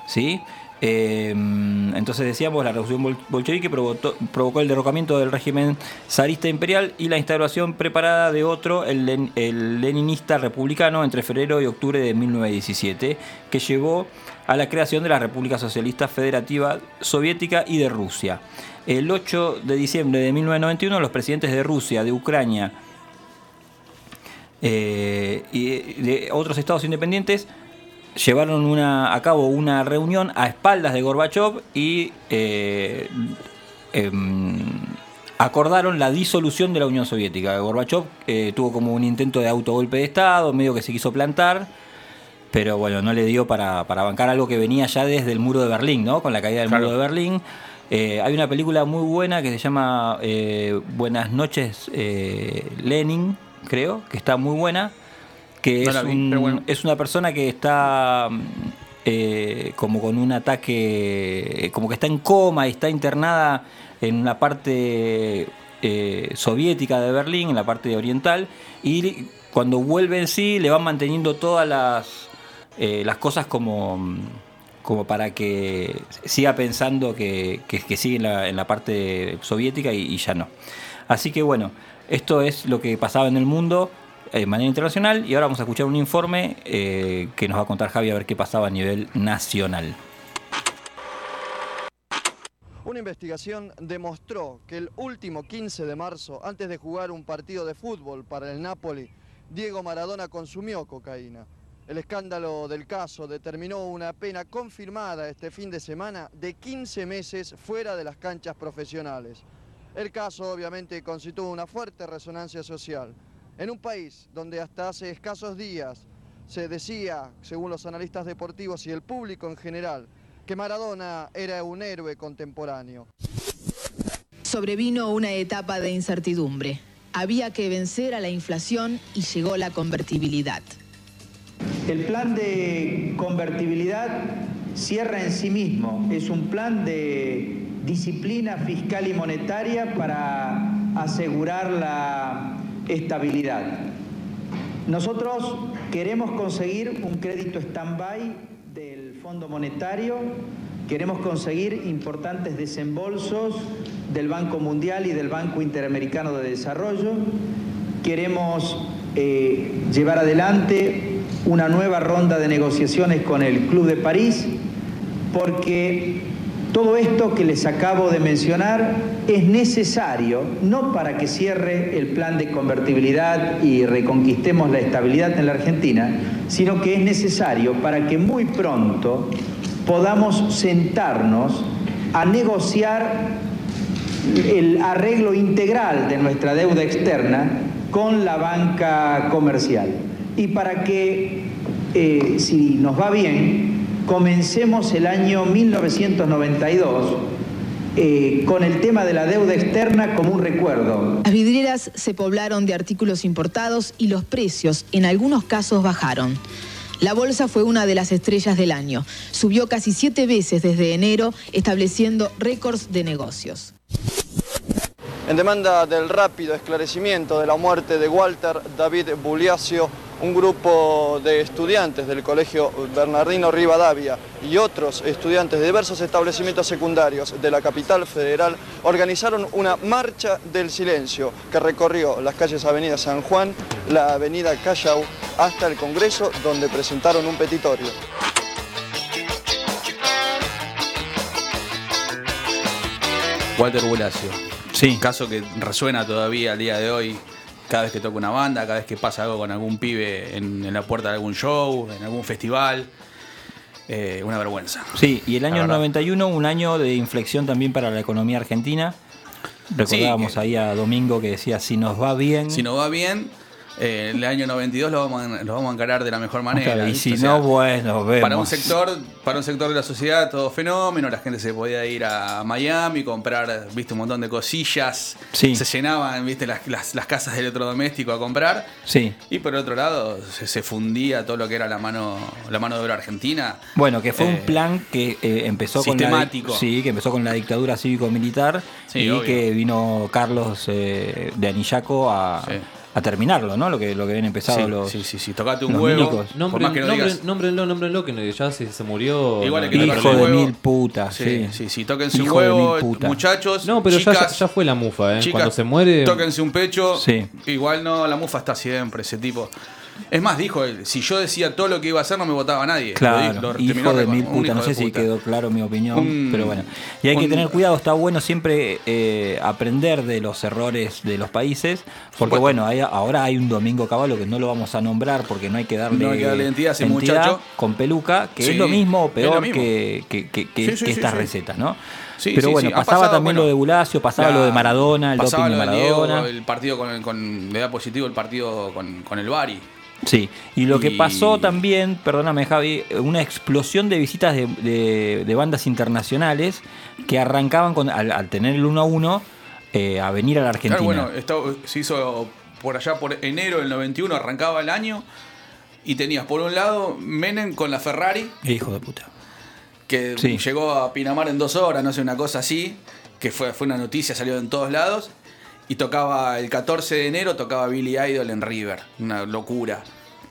¿sí? Eh, entonces decíamos, la revolución bol- bolchevique provocó, provocó el derrocamiento del régimen zarista imperial y la instauración preparada de otro, el leninista republicano, entre febrero y octubre de 1917, que llevó a la creación de la República Socialista Federativa Soviética y de Rusia. El 8 de diciembre de 1991, los presidentes de Rusia, de Ucrania, eh, y de otros estados independientes llevaron una, a cabo una reunión a espaldas de Gorbachev y eh, em, acordaron la disolución de la Unión Soviética. Gorbachev eh, tuvo como un intento de autogolpe de Estado, medio que se quiso plantar, pero bueno, no le dio para, para bancar algo que venía ya desde el muro de Berlín, ¿no? Con la caída del Claro. muro de Berlín. Eh, hay una película muy buena que se llama eh, Buenas noches eh, Lenin, creo, que está muy buena, que No es, vi, un- pero bueno. es una persona que está mm, eh, como con un ataque, como que está en coma y está internada en una parte eh, soviética de Berlín, en la parte oriental, y cuando vuelve en sí le van manteniendo todas las, eh, las cosas como, mm, como para que siga pensando que, que- que sigue en la, en la parte soviética y, y ya no. Así que bueno, esto es lo que pasaba en el mundo de manera internacional y ahora vamos a escuchar un informe eh, que nos va a contar Javi a ver qué pasaba a nivel nacional. Una investigación demostró que el último 15 de marzo, antes de jugar un partido de fútbol para el Napoli, Diego Maradona consumió cocaína. El escándalo del caso determinó una pena confirmada este fin de semana de 15 meses fuera de las canchas profesionales. El caso obviamente constituye una fuerte resonancia social. En un país donde hasta hace escasos días se decía, según los analistas deportivos y el público en general, que Maradona era un héroe contemporáneo. Sobrevino una etapa de incertidumbre. Había que vencer a la inflación y llegó la convertibilidad. El plan de convertibilidad cierra en sí mismo. Es un plan de disciplina fiscal y monetaria para asegurar la estabilidad. Nosotros queremos conseguir un crédito stand-by del Fondo Monetario, queremos conseguir importantes desembolsos del Banco Mundial y del Banco Interamericano de Desarrollo, queremos eh, llevar adelante una nueva ronda de negociaciones con el Club de París, porque todo esto que les acabo de mencionar es necesario, no para que cierre el plan de convertibilidad y reconquistemos la estabilidad en la Argentina, sino que es necesario para que muy pronto podamos sentarnos a negociar el arreglo integral de nuestra deuda externa con la banca comercial. Y para que, eh, si nos va bien, comencemos el año 1992 eh, con el tema de la deuda externa como un recuerdo. Las vidrieras se poblaron de artículos importados y los precios en algunos casos bajaron. La bolsa fue una de las estrellas del año. Subió casi siete veces desde enero, estableciendo récords de negocios. En demanda del rápido esclarecimiento de la muerte de Walter David Buliacio, un grupo de estudiantes del Colegio Bernardino Rivadavia y otros estudiantes de diversos establecimientos secundarios de la capital federal organizaron una marcha del silencio que recorrió las calles Avenida San Juan, la Avenida Callao, hasta el Congreso, donde presentaron un petitorio. Walter Bulacio. Sí. Caso que resuena todavía al día de hoy. Cada vez que toca una banda, cada vez que pasa algo con algún pibe en, en la puerta de algún show, en algún festival. Eh, una vergüenza. Sí, y el año La verdad. 91, un año de inflexión también para la economía argentina. Recordábamos ahí a Domingo que decía, si nos va bien... Si nos va bien, eh, el año 92 lo vamos, a, lo vamos a encarar de la mejor manera. Y si O sea, no, bueno, vemos. Para un sector, para un sector de la sociedad todo fenómeno, la gente se podía ir a Miami, comprar, viste, un montón de cosillas, Sí. se llenaban, viste, las, las- las casas de electrodoméstico a comprar. Sí. Y por otro lado, se, se fundía todo lo que era la mano, la mano de obra argentina. Bueno, que fue un Eh, plan que eh, empezó con la, sistemático. sí, que empezó con la dictadura cívico-militar Sí, y obvio. que vino Carlos eh, de Anillaco a, a terminarlo, ¿no? Lo que lo que habían empezado Sí, los sí, sí, sí, tocate un huevo. no Nombren- Nómbrenlo, nómbrenlo, que ya se, se murió. Igual no- hay que Hijo un de mil putas, sí. Sí, sí, sí, tóquense un Hijo de huevo, muchachos. No, pero ya- chicas, ya, fue la mufa, ¿eh? Chicas, Cuando se muere. Tóquense un pecho. Sí. Igual no, la mufa está siempre, ese tipo. Es más, dijo él, si yo decía todo lo que iba a hacer, no me votaba nadie. Lo Claro, lo terminó hijo de mil hijo No sé si puta. quedó claro mi opinión, Un- pero bueno. Y hay que tener cuidado, está bueno siempre eh, aprender de los errores de los países, porque supuesto. bueno, hay- ahora hay un Domingo Caballo que no lo vamos a nombrar porque no hay que darle, No hay que darle identidad a ese muchacho. con peluca, que Sí, es lo mismo o peor lo mismo. que, que- que- que- Sí, sí, estas recetas, ¿no? Sí, pero sí, bueno, sí. Pasaba pasado, también bueno, lo de Bulacio, pasaba la- lo de Maradona, el pasaba doping de lo de Diego, Maradona. el partido con, con le da positivo el partido con, con el Bari. Sí, y lo que pasó también, perdóname Javi, una explosión de visitas de, de- de bandas internacionales que arrancaban con, al, al tener el 1 a 1 eh, a venir a la Argentina. Claro, bueno, esto se hizo por allá por enero del 91, arrancaba el año. Y tenías por un lado Menem con la Ferrari, Hijo de puta. que Sí. llegó a Pinamar en dos horas, no sé, una cosa así, que fue, fue una noticia, salió en todos lados. Y tocaba el 14 de enero, tocaba Billy Idol en River, una locura.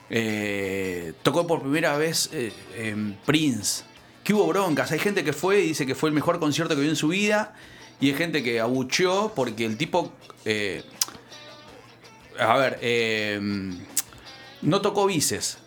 Eh, tocó por primera vez eh, en Prince. Que hubo broncas, hay gente que fue y dice que fue el mejor concierto que vio en su vida. Y hay gente que abucheó porque el tipo. eh, a ver, eh, no tocó bices.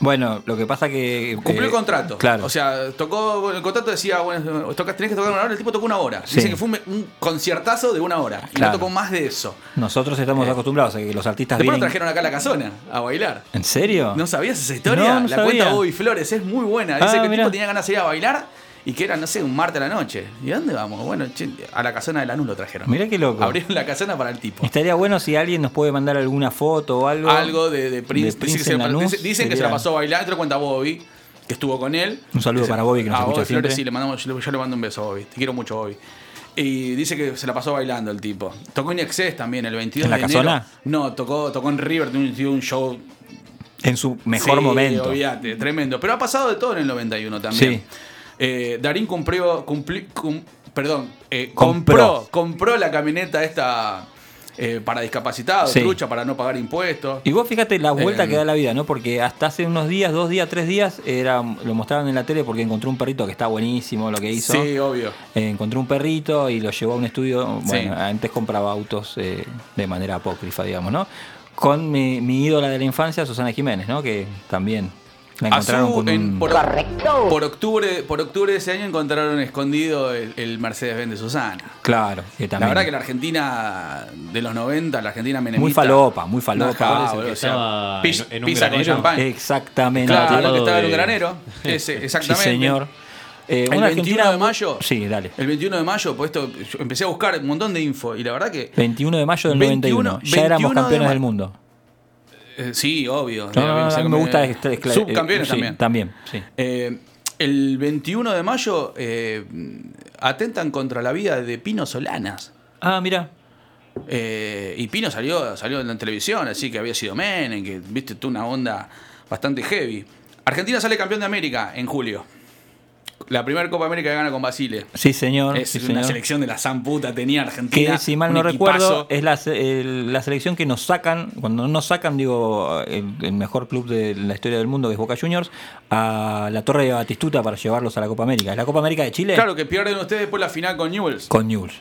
Bueno, lo que pasa que... Cumplió eh, el contrato. Claro. O sea, tocó. el contrato decía, bueno, tocas, tenés que tocar una hora. El tipo tocó una hora. Sí. Dicen que fue un, un conciertazo de una hora. Y Claro. no tocó más de eso. Nosotros estamos Eh, acostumbrados a que los artistas Después lo vienen... trajeron acá a la casona a bailar. ¿En serio? ¿No sabías esa historia? No, no la sabía. cuenta Bobby Flores, es muy buena. Dice Ah, que el mirá. tipo tenía ganas de ir a bailar y que era, no sé, un martes a la noche. ¿Y a dónde vamos? Bueno, che, a la casona de Lanús lo trajeron. Mirá qué loco. Abrieron la casona para el tipo. Estaría bueno si alguien nos puede mandar alguna foto o algo. Algo de, de Prince. de Prince Lanús dicen que se la pasó bailando, te lo cuenta Bobby. que estuvo con él. Un saludo para Bobby, que nos a escucha Bobby Flores, siempre. sí, le mandamos, yo, le- yo le mando un beso a Bobby. Te quiero mucho, Bobby. Y dice que se la pasó bailando el tipo. Tocó en Excess también el 22 ¿En la de enero. casona? No, tocó, tocó en River, tuvo un, show En su mejor Sí, momento. tremendo. Pero ha pasado de todo en el 91 también. Sí. Eh, Darín cumplió, cumpli- cum- perdón, eh, Compró. compró, compró la camioneta esta eh, para discapacitados, Sí. trucha, para no pagar impuestos. Y vos fíjate la vuelta Eh, que da la vida, ¿no? Porque hasta hace unos días, dos días, tres días, era, lo mostraban en la tele porque encontró un perrito que está buenísimo lo que hizo. Sí, obvio. Eh, encontró un perrito y lo llevó a un estudio. Bueno, Sí. antes compraba autos de manera apócrifa, digamos, ¿no? Con mi, mi ídola de la infancia, Susana Jiménez, ¿no? Que también la encontraron Azul, con en- por, por octubre, por octubre de ese año encontraron escondido el, el Mercedes-Benz de Susana. Claro, que La también. verdad que la Argentina de los 90, la Argentina menemista. Muy falopa, muy falopa. No, o sea, en un pizza con champán. Exactamente. Claro, que estaba en un de- granero. Ese, exactamente. Sí, señor. Eh, el una 21 Argentina- de mayo. Sí, dale. El 21 de mayo, pues esto, yo empecé a buscar un montón de info y la verdad que. 21 de mayo del 21, 91. Ya éramos 21 de campeones ma- del mundo. Eh, sí, obvio. No, no, no, me gusta este- Subcampeones eh, también. También, sí. Eh, el 21 de mayo eh, atentan contra la vida de Pino Solanas. Ah, mira. Y Pino salió, salió en la televisión, así que había sido Menem, que viste tú una onda bastante heavy. Argentina sale campeón de América en julio. La primera Copa América que gana con Basile. Sí, señor. Es sí, una señor. selección de la San puta tenía Argentina. Que si mal no recuerdo, es la, el- la selección que nos sacan, cuando no nos sacan, digo, el, el mejor club de la historia del mundo, que es Boca Juniors, a la Torre de Batistuta para llevarlos a la Copa América. ¿Es la Copa América de Chile? Claro que pierden ustedes después la final con Newells. Con Newell's.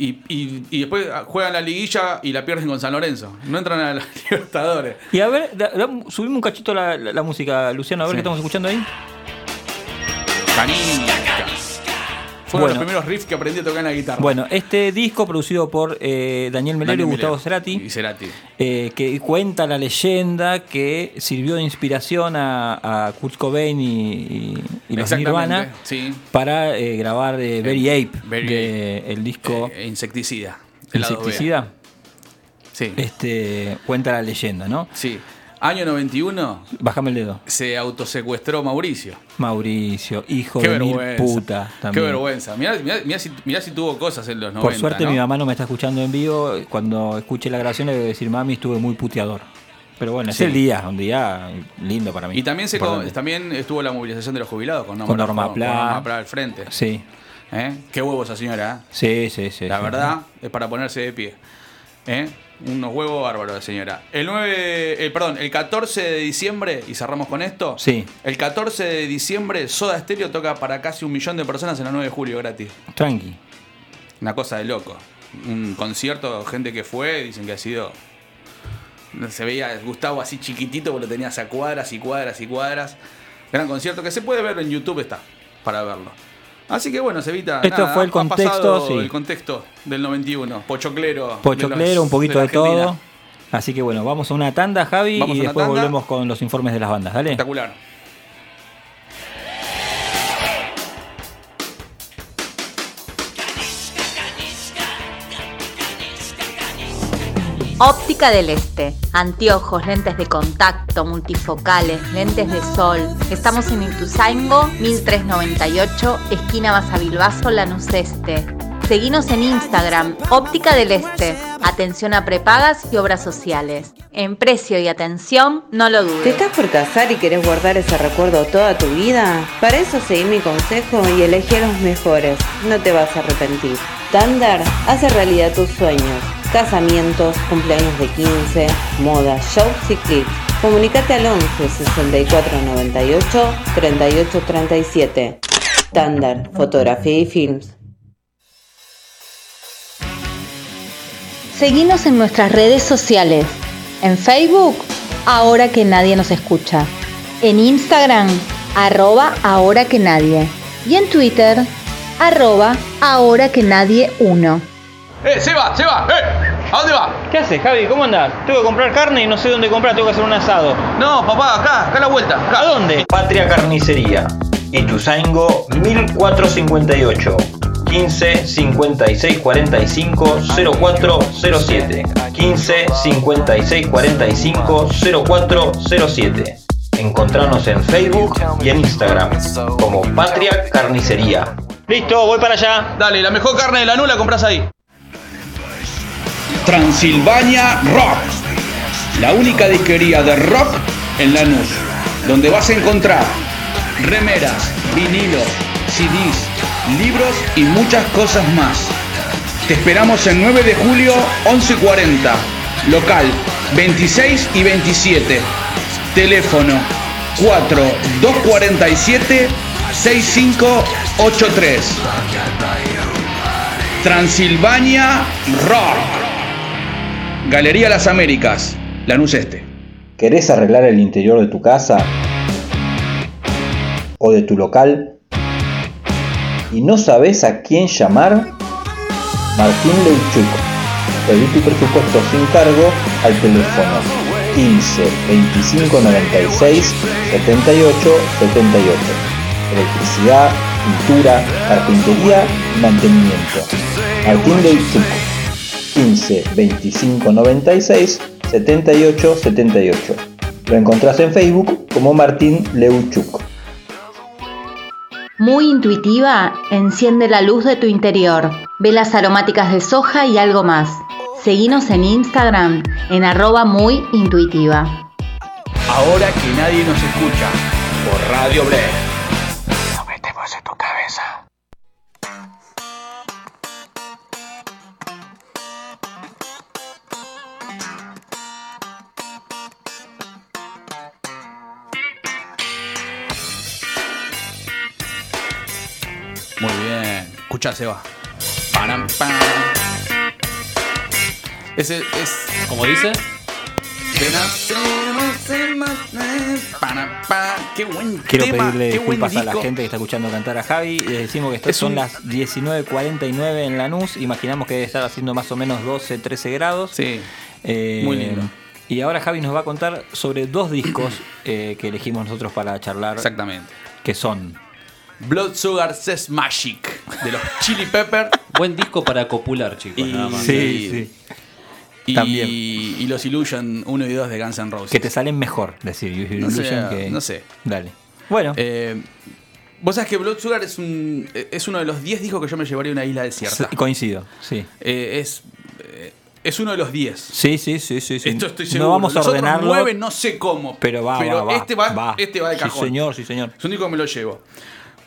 Y, y- y después juegan la liguilla y la pierden con San Lorenzo. No entran a los (laughs) Libertadores. Y a ver, da- da- subimos un cachito la, la- la música, Luciano, a ver Sí. qué estamos escuchando ahí. Canicas. Fueron Bueno. los primeros riffs que aprendí a tocar en la guitarra. Bueno, este disco producido por eh, Daniel Melero y Gustavo Melero. Cerati. Y Cerati. eh, que cuenta la leyenda que sirvió de inspiración a, a Kurt Cobain y, y- y los Nirvana sí. para eh, grabar Very Ape, Very de el disco insecticida. el. Insecticida. Sí. Este, cuenta la leyenda, ¿no? Sí. Año 91 Bájame el dedo. se autosecuestró Mauricio. Mauricio, hijo Qué de mil puta Qué vergüenza. Mirá, mirá- mirá si, mirá si tuvo cosas en los 90. Por suerte ¿no? mi mamá no me está escuchando en vivo. Cuando escuche la grabación le voy a decir, mami, estuve muy puteador. Pero bueno, es Sí. el día, un día lindo para mí. Y también, se, también estuvo la movilización de los jubilados con Norma, Con Norma con. Norma Pla al frente. Sí, ¿Eh? Qué huevo esa señora. ¿eh? sí, sí, sí. La sí. verdad es para ponerse de pie. ¿Eh? Unos huevos bárbaros la señora. El 9, eh, perdón, el 14 de diciembre, y cerramos con esto. Sí. El 14 de diciembre, Soda Stereo toca para casi un millón de personas en la 9 de julio gratis. Tranqui. Una cosa de loco. Un concierto, gente que fue, dicen que ha sido. Se veía Gustavo así chiquitito porque lo tenías a cuadras y cuadras y cuadras. Gran concierto que se puede ver en YouTube, está, para verlo. Así que bueno, Sevita. Esto nada, fue el contexto, sí. El contexto del 91. Pochoclero. de Pochoclero, los- un poquito de, todo. Así que bueno, vamos a una tanda, Javi, Vamos y después tanda. volvemos con los informes de las bandas. Dale. Espectacular. Óptica del Este. Anteojos, lentes de contacto, multifocales, lentes de sol. Estamos en Ituzaingo, 1398, esquina Basavilbaso, Lanús Este. Seguinos en Instagram, Óptica del Este. Atención a prepagas y obras sociales. En precio y atención, no lo ¿Te dudes. estás por casar y querés guardar ese recuerdo toda tu vida? Para eso seguí mi consejo y elegí a los mejores. No te vas a arrepentir. Tandar hace realidad tus sueños. Casamientos, cumpleaños de 15, moda, shows y clips. Comunicate al 11 64 98 38 37. Tandar, fotografía y films. Seguinos en nuestras redes sociales. En Facebook, ahora que nadie nos escucha. En Instagram, arroba ahora que nadie. Y en Twitter, arroba ahora que nadie 1. ¡Eh, se va, se va! ¡Eh! ¿A dónde va? ¿Qué haces, Javi? ¿Cómo andás? Tengo que comprar carne y no sé dónde comprar, tengo que hacer un asado. No, papá, acá, acá a la vuelta. ¿A dónde? Patria Carnicería, Ituzaingo 1458, 15 56 45 0407, 15 56 45 0407. Encontranos en Facebook y en Instagram como Patria Carnicería. Listo, voy para allá. Dale, la mejor carne de la nula compras ahí. Transilvania Rock. La única disquería de rock en Lanús. Donde vas a encontrar remeras, vinilos, CDs, libros y muchas cosas más. Te esperamos el 9 de julio 1140. Local 26 y 27. Teléfono 4 247 6583. Transilvania Rock. Galería Las Américas, Lanús Este. ¿Querés arreglar el interior de tu casa o de tu local y no sabes a quién llamar? Martín Leuchuk. Pedí tu presupuesto sin cargo al teléfono 15 25 96 78 78. Electricidad, pintura, carpintería y mantenimiento. Martín Leuchuk. 15 25 96 78 78. Lo encontrás en Facebook como Martín Leuchuk. Muy intuitiva, enciende la luz de tu interior. Velas aromáticas de soja y algo más. Seguinos en Instagram en arroba muy intuitiva. Ahora que nadie nos escucha por Radio Blair. Escuchá, Seba. Param, pam. Ese es. ¿Cómo dice? Qué buen Quiero tema, pedirle qué buen disculpas a la gente que está escuchando cantar a Javi. Les decimos que estas Es son un- las 19.49 en Lanús. Imaginamos que debe estar haciendo más o menos 12, 13 grados. Sí. Eh, Muy lindo. Y ahora Javi nos va a contar sobre dos discos eh, que elegimos nosotros para charlar. Exactamente. Que son. Blood Sugar Sex Magic de los Chili Pepper. Buen disco para copular, chicos, Y, nada más. Sí, Y, También. y los Illusion 1 y 2 de Guns N' Roses. Que te salen mejor decir No sé, Illusion que. no sé. Dale. Bueno. Eh, Vos sabés que Blood Sugar es, un, es uno de los 10 discos que yo me llevaría a una isla desierta. Sí, coincido, sí. Eh, es, eh, es uno de los 10. Sí, sí, sí, sí. sí. Esto estoy seguro. No vamos a Los otros ordenarlo. nueve no sé cómo. Pero va, pero va, va, este va, va. este va de Sí, cajón. señor, sí, señor. Es un disco que me lo llevo.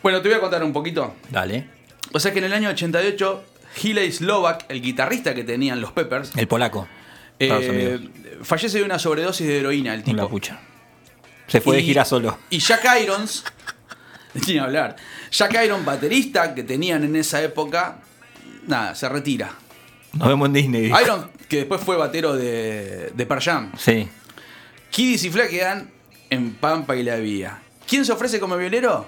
Bueno, te voy a contar un poquito. Dale. O sea que en el año 88, Hiley Slovak, el guitarrista que tenían los Peppers, El polaco. eh, fallece de una sobredosis de heroína el tipo. La pucha. Se fue de gira solo. Y Jack Irons, (laughs) ni hablar, Jack Irons, baterista que tenían en esa época, nada, se retira. Nos vemos en Disney. Irons, que después fue batero de, de Pearl Jam. Sí. Kiddies y Fla quedan en Pampa y la Vía. ¿Quién se ofrece como violero?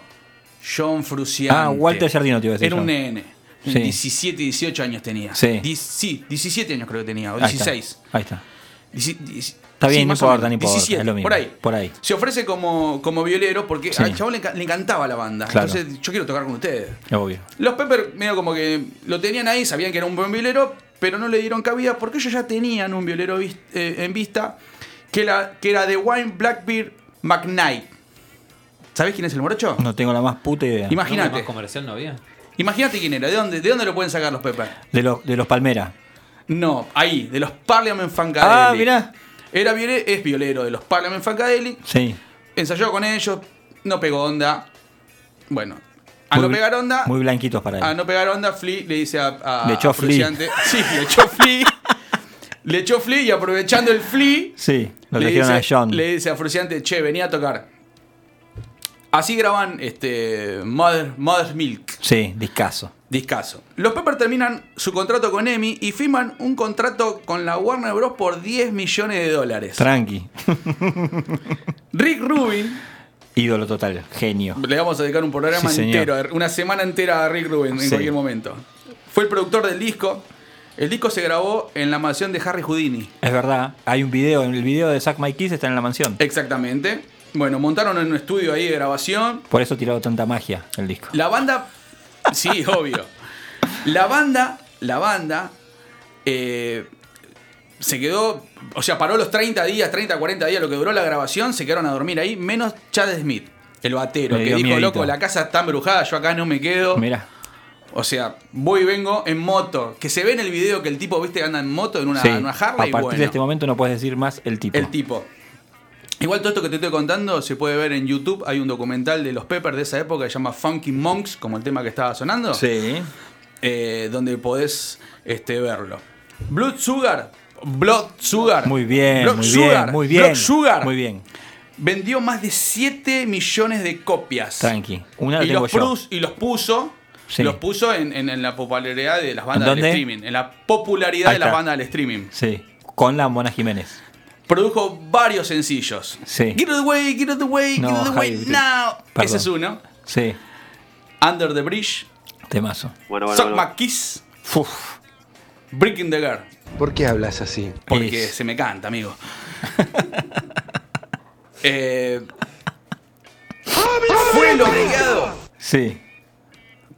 John Fruciante. Ah, Walter Jardino te iba a decir Era un nene. Sí. 17, 18 años tenía. Sí. Sí, 17 años creo que tenía, o Ahí está. 16. Ahí está. Está bien, sí, no importa, no importa, 17, es lo mismo. Por ahí. Por ahí. Se ofrece como, como violero porque Sí. al chabón le, enca- le encantaba la banda. Claro. Entonces, yo quiero tocar con ustedes. Obvio. Los Pepper, medio como que lo tenían ahí, sabían que era un buen violero, pero no le dieron cabida porque ellos ya tenían un violero eh, en vista que, la, que era de Wine Blackbeard McKnight. ¿Sabés quién es el morocho? No tengo la más puta idea. Imagínate. ¿Nombre más comercial no había? Imagínate quién era. ¿De dónde, ¿De dónde lo pueden sacar los Pepper? De, los de los Palmera. No, ahí, de los Parliament Funkadelic. Ah, mirá. Era es violero de los Parliament Funkadelic. Sí. Ensayó con ellos, no pegó onda. Bueno, a Muy no pegar onda, Muy blanquitos para él. a no pegar onda, Flea le dice a, a Le echó a Flea. Fruciante- (laughs) Sí, le echó Flea. le echó Flea y aprovechando el Flea, Sí, lo le dice, a John. le dice a Fruciante, che, venía a tocar. Así graban este Mother, Mother's Milk. Sí, discaso. Discaso. Los Pepper terminan su contrato con EMI y firman un contrato con la Warner Bros. por 10 millones de dólares. Tranqui. Rick Rubin, Ídolo total. Genio. le vamos a dedicar un programa Sí, entero, una semana entera a Rick Rubin en Sí. cualquier momento. Fue el productor del disco. El disco se grabó en la mansión de Harry Houdini. Es verdad. Hay un video. El video de Zack My Kiss está en la mansión. Exactamente. Bueno, montaron en un estudio ahí de grabación. Por eso tirado tanta magia el disco. La banda. Sí, (laughs) obvio. La banda. La banda. eh, se quedó, o sea, paró los 30 días, 30, 40 días, lo que duró la grabación, se quedaron a dormir ahí, menos Chad Smith, el batero, que dijo, miedito. loco, la casa está embrujada, yo acá no me quedo. Mira. O sea, voy y vengo en moto. Que se ve en el video que el tipo, viste, anda en moto en una, Sí. en una Harley. A partir bueno. de este momento no puedes decir más el tipo. El tipo. Igual todo esto que te estoy contando se puede ver en YouTube. Hay un documental de los Peppers de esa época que se llama Funky Monks, como el tema que estaba sonando. Sí. Eh, donde podés este, verlo. Blood Sugar. Blood Sugar. Muy bien, Blood muy Sugar, bien, muy bien. Blood Sugar. Muy bien. Vendió más de 7 millones de copias. Tranqui. Una y, los yo. prus- y los puso. Sí. Los puso en, en- en la popularidad de las bandas ¿En del dónde? streaming. En la popularidad de las bandas del streaming. Sí. Con la Mona Jiménez. Produjo varios sencillos. Sí. Get it away, get it away, No, get it away Javi, now. perdón. Ese es uno. Sí. Under the Bridge. Temazo. Bueno, Suck My Kiss. Breaking the Girl. ¿Por qué hablas así? Porque se me canta, amigo. (laughs) Eh, fue el obligado Sí.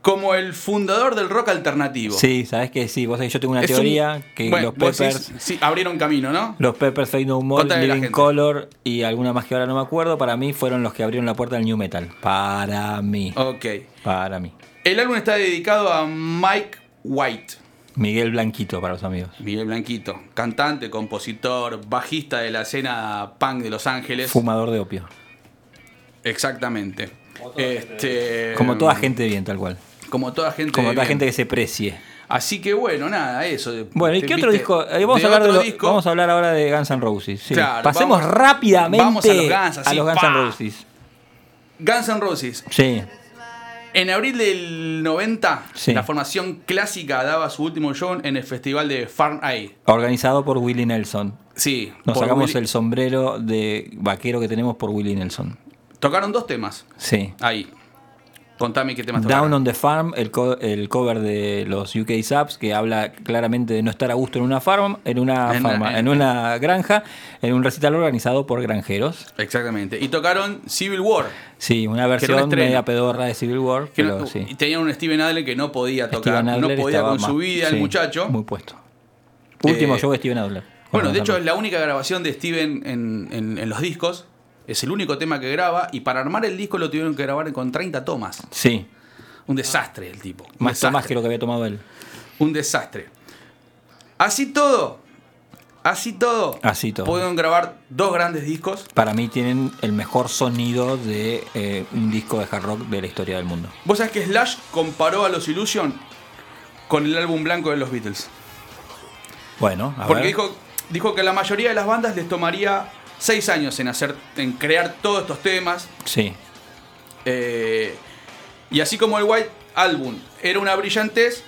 Como el fundador del rock alternativo. Sí, sabes que sí. Vos sabés, yo tengo una Es un- teoría que Bueno, los Peppers. decís, sí, abrieron camino, ¿no? Los Peppers Fade No More, Living. Color y alguna más que ahora no me acuerdo, para mí fueron los que abrieron la puerta del New Metal. Para mí. Ok. Para mí. El álbum está dedicado a Mike White. Miguel Blanquito para los amigos. Miguel Blanquito, cantante, compositor, bajista de la escena punk de Los Ángeles. Fumador de opio. Exactamente. Este, Como toda gente bien, tal cual. Como toda gente. Como toda bien. gente que se precie. Así que bueno, nada, eso. Bueno, ¿y qué otro disco? Eh, vamos, a hablar de otro lo- disco, vamos a hablar ahora de Guns N' Roses. sí. Claro, Pasemos vamos- rápidamente vamos a los Guns, así, a los Guns. N' Roses. Guns N' Roses. Sí. En abril del 90, Sí. la formación clásica daba su último show en el festival de Farm Eye. Organizado por Willie Nelson. Sí, Nos sacamos el sombrero de vaquero que tenemos por Willie Nelson. Tocaron dos temas Sí. ahí. Contame qué temas Down on the Farm, el, co- el cover de los UK Subs, que habla claramente de no estar a gusto en una farm, en una En- farma, en- en una granja, en un recital organizado por granjeros. Exactamente. Y tocaron Civil War. Sí, una versión media pedorra de Civil War, Que pero no- sí. Y tenían un Steven Adler que no podía tocar, no podía con su vida el muchacho. Muy puesto. Último Eh, show de Steven Adler. Bueno, de hecho es la única grabación de Steven en, en- en los discos. Es el único tema que graba y para armar el disco lo tuvieron que grabar con 30 tomas. Sí, Un desastre el tipo. Un más desastre. tomas que lo que había tomado él. Un desastre. Así todo. Así todo. Así todo. Pudieron grabar dos grandes discos. Para mí tienen el mejor sonido de eh, un disco de hard rock de la historia del mundo. Vos sabés que Slash comparó a los Illusion con el álbum blanco de los Beatles. Bueno, a Porque ver. dijo, dijo que a la mayoría de las bandas les tomaría seis años en hacer, en crear todos estos temas. Sí, Eh, y así como el White Album era una brillantez,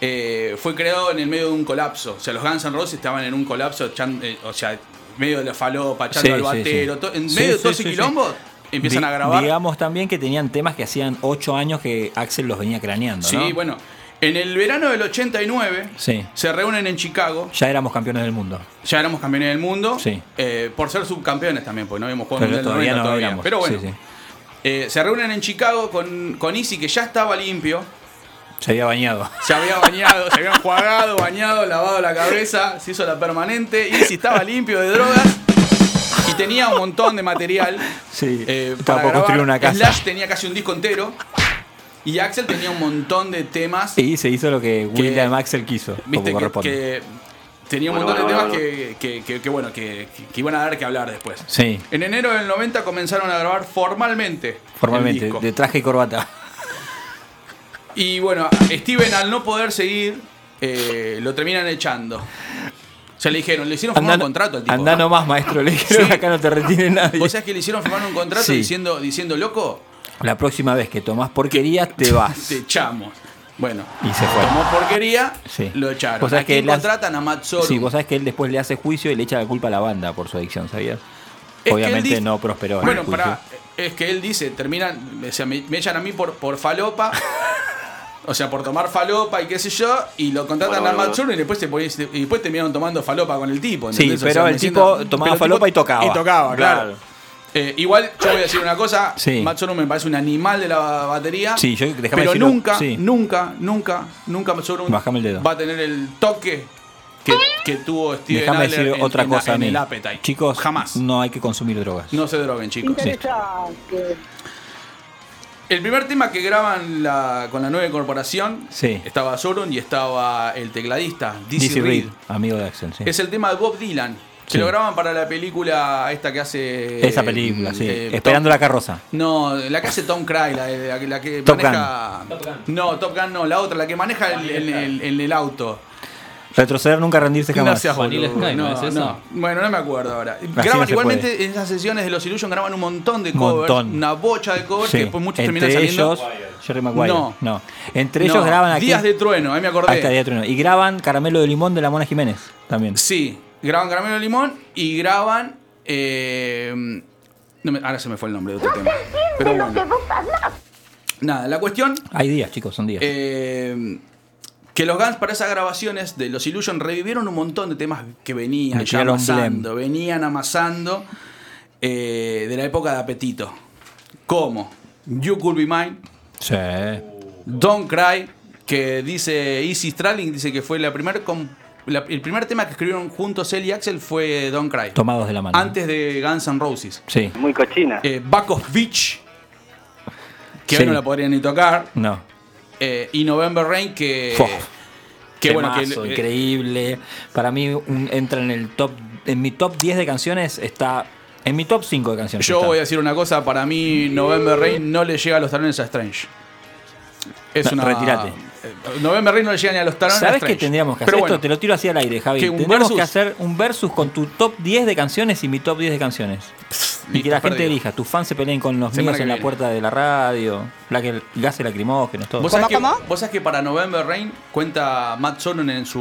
eh, fue creado en el medio de un colapso. O sea, los Guns N' Roses estaban en un colapso, echan- eh, o sea, medio de la falopa, echando Sí, al batero. sí. en medio de todo ese quilombo, empiezan Di- a grabar. Digamos también que tenían temas que hacían ocho años que Axel los venía craneando. sí, ¿no? bueno. En el verano del 89 Sí. se reúnen en Chicago. Ya éramos campeones del mundo. Ya éramos campeones del mundo. Sí. eh, por ser subcampeones también, porque no habíamos jugado Mundial del todavía 90 no todavía. éramos. Pero bueno, Sí, eh, se reúnen en Chicago con, con Easy, que ya estaba limpio. Se había bañado. Se había bañado, se había enjuagado, bañado, lavado la cabeza, se hizo la permanente. Easy estaba limpio de drogas y tenía un montón de material. Sí. eh, grabar. construir una casa. Slash tenía casi un disco entero. Y Axel tenía un montón de temas. Y se hizo lo que Que- William Axel quiso, Viste como que, corresponde. que tenía un Bueno, montón bueno, de bueno, temas que, que- que- que, bueno, que, iban a dar que hablar después. Sí, En enero del 90 comenzaron a grabar formalmente. el formalmente, disco. de traje y corbata. Y bueno, Steven al no poder seguir, eh, lo terminan echando. O sea, le dijeron, le hicieron firmar Andá- un contrato al tipo. Andá nomás, maestro. Le dijeron Sí. acá no te retiene nadie. ¿Vos sabés que le hicieron firmar un contrato Sí. diciendo, diciendo, loco, La próxima vez que tomás porquerías, (laughs) te vas. te echamos? Bueno, Y se fue. tomó porquería, Sí. lo echaron. Vos sabés ¿A quién que contratan? A Matt Sorum. Sí, vos sabés que él después le hace juicio y le echa la culpa a la banda por su adicción, ¿sabías? Obviamente dice- no prosperó en Bueno, el juicio. para, es que él dice, terminan, o sea, me, me echan a mí por, por falopa. O sea, por tomar falopa y qué sé yo, y lo contratan Bueno, a Matt. Sorum y después, se ponía- y después terminaron tomando falopa con el tipo. Sí. O pero sea, el tipo siento- tomaba falopa y tocaba. Y tocaba, claro. Claro. Eh, igual, yo voy a decir una cosa, Sí. Matt Sorum me parece un animal de la batería. Sí, yo- déjame pero decirlo, nunca, sí. nunca, nunca, nunca Matt Sorum Bájame el dedo. va a tener el toque que, que tuvo Steven Déjame Adler decir en- otra en cosa a en mí. el Appetite. Chicos, Jamás. no hay que consumir drogas. No se droguen, chicos. Interesante. El primer tema que graban la- con la nueva incorporación Sí. estaba Sorum y estaba el tecladista Dizzy, Dizzy Reed. Reed, amigo de Axel, sí. Es el tema de Bob Dylan. Sí. lo graban para la película esta que hace. Esa película, sí. eh, Esperando Tom- la carroza. No, la que hace Tom Cruise, la, la- la que Top maneja. No, Top Gun no, la otra, la que maneja el, el- el- el- el auto. Retroceder, nunca rendirse jamás. No seas Vanilla boludo, Sky, ¿no no, es eso? no. Bueno, no me acuerdo ahora. Graban se igualmente en esas sesiones de los Illusion graban un montón de Un covers, montón. una bocha de covers Sí. que después muchos Entre terminan saliendo. ellos, Jerry Maguire. No. No. Entre No, ellos graban aquí. Días de Trueno, ahí me acordé. Ahí está, Días de Trueno. Y graban Caramelo de Limón de la Mona Jiménez también. Sí, graban Caramelo de Limón y graban. eh, no me- ahora se me fue el nombre de otro tema. Pero bueno. Nada, la cuestión. Hay días, chicos, son días. eh, que los Guns para esas grabaciones de los Illusion revivieron un montón de temas que venían ya amasando, venían amasando eh, de la época de Apetito. Como You Could Be Mine, Sí. Don't Cry, que dice Easy Stralling, dice que fue la primer com- la- el primer tema que escribieron juntos él y Axel fue Don't Cry. Tomados de la mano. Antes de Guns N' Roses. Sí. Muy cochina. Eh, Back of Beach, que Sí. hoy no la podrían ni tocar. No. Eh, y November Rain, que. Fo. que bueno, que. Eh, increíble. Para mí un- entra en el top. En mi top 10 de canciones está. En mi top 5 de canciones. Yo está. voy a decir una cosa, para mí November Rain no le llega a los talones a Strange. Es No, una. retirate. Eh, November Rain no le llega ni a los talones a ¿Sabes qué tendríamos que hacer? Pero Esto te lo tiro así al aire, Javi. ¿Qué, un Tendríamos versus? que hacer un versus con tu top 10 de canciones y mi top 10 de canciones. y que la gente perdido. elija. Tus fans se peleen con los Semana míos que en la puerta de la radio. La que, gases lacrimógenos, todo. ¿Vos sabés, que, vos sabés que para November Rain cuenta Matt Sorum en su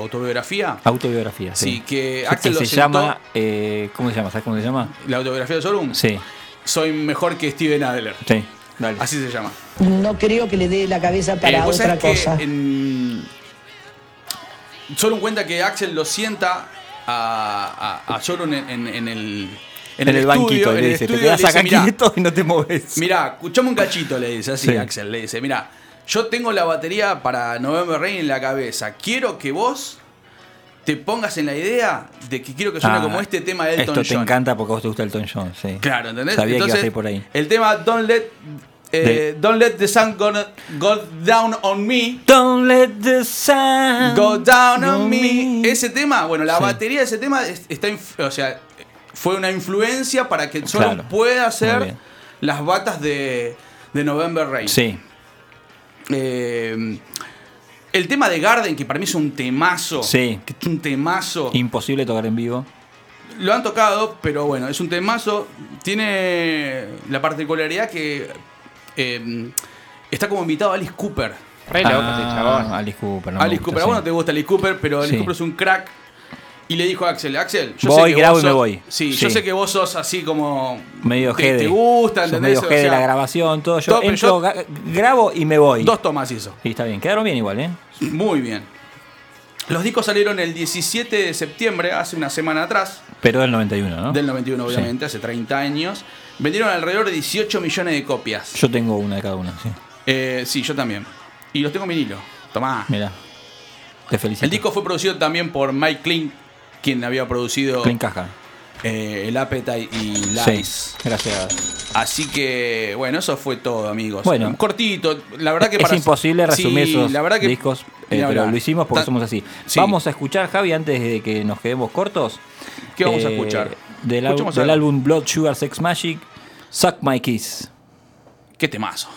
autobiografía? Autobiografía. Sí, Sí, que Axel que se llama. eh, ¿Cómo se llama? ¿Sabes cómo se llama? ¿La autobiografía de Sorum? Sí, Soy mejor que Steven Adler. sí. Dale. Así se llama. No creo que le dé la cabeza para Eh, otra sabés que cosa. en- cuenta que Axel lo sienta a, a, a en, en- en el. En, el, estudio, banquito. le dice: Te quedas acá "Mirá, quieto y no te mueves. Mirá, escuchame un cachito, le dice así Sí. Axel. Le dice, mira, yo tengo la batería para November Rain en la cabeza. Quiero que vos te pongas en la idea de que quiero que suene Ah, como este tema de Elton Esto te John. encanta porque a vos te gusta Elton John. Sí. Claro, ¿entendés? Sabía que ibas Entonces, a ir por ahí. El tema Don't Let, eh, Don't Let the Sun Go, go Down on Me. Don't let the sun Go Down on on me. me. Ese tema, bueno, la Sí. batería de ese tema es- está, o sea, fue una influencia para que solo Claro. pueda hacer las batas de, de November Rain. Sí. Eh, el tema de Garden, que para mí es un temazo. Sí. que es un temazo. Imposible tocar en vivo. Lo han tocado, pero bueno, es un temazo. Tiene la particularidad que eh, está como invitado Alice Cooper. Re loco ese chabón. Alice Cooper. no me Alice gusta, Cooper, a sí. vos no te gusta Alice Cooper, pero Alice Sí. Cooper es un crack. Y le dijo a Axel, Axel, yo Voy, sé que grabo vos y me voy. Sí, yo sé que vos sos así como. Medio te, te gusta, ¿entendés? Medio O de sea, la grabación, todo. Yo todo, pero entro, yo- grabo y me voy. Dos tomas hizo. Y está bien. Quedaron bien igual, ¿eh? Muy bien. Los discos salieron el 17 de septiembre, hace una semana atrás. Pero del 91, ¿no? Del 91, obviamente, hace 30 años. Vendieron alrededor de 18 millones de copias. Yo tengo una de cada una, sí. Eh, sí, yo también. Y los tengo en vinilo. Tomá. Mira. Te felicito. El disco fue producido también por Mike Klink, quien había producido Clint Caja. eh, el Appetite y Sí. Lies. Gracias. Así que, bueno, eso fue todo, amigos. Bueno. cortito. La verdad que es para. imposible resumir Sí, esos la verdad que- discos, eh, pero lo hicimos porque Ta- somos así. Sí. Vamos a escuchar, Javi, antes de que nos quedemos cortos. ¿Qué vamos a eh, escuchar? Del, al- Escuchemos del algo. álbum Blood Sugar Sex Magic, Suck My Kiss. Qué temazo.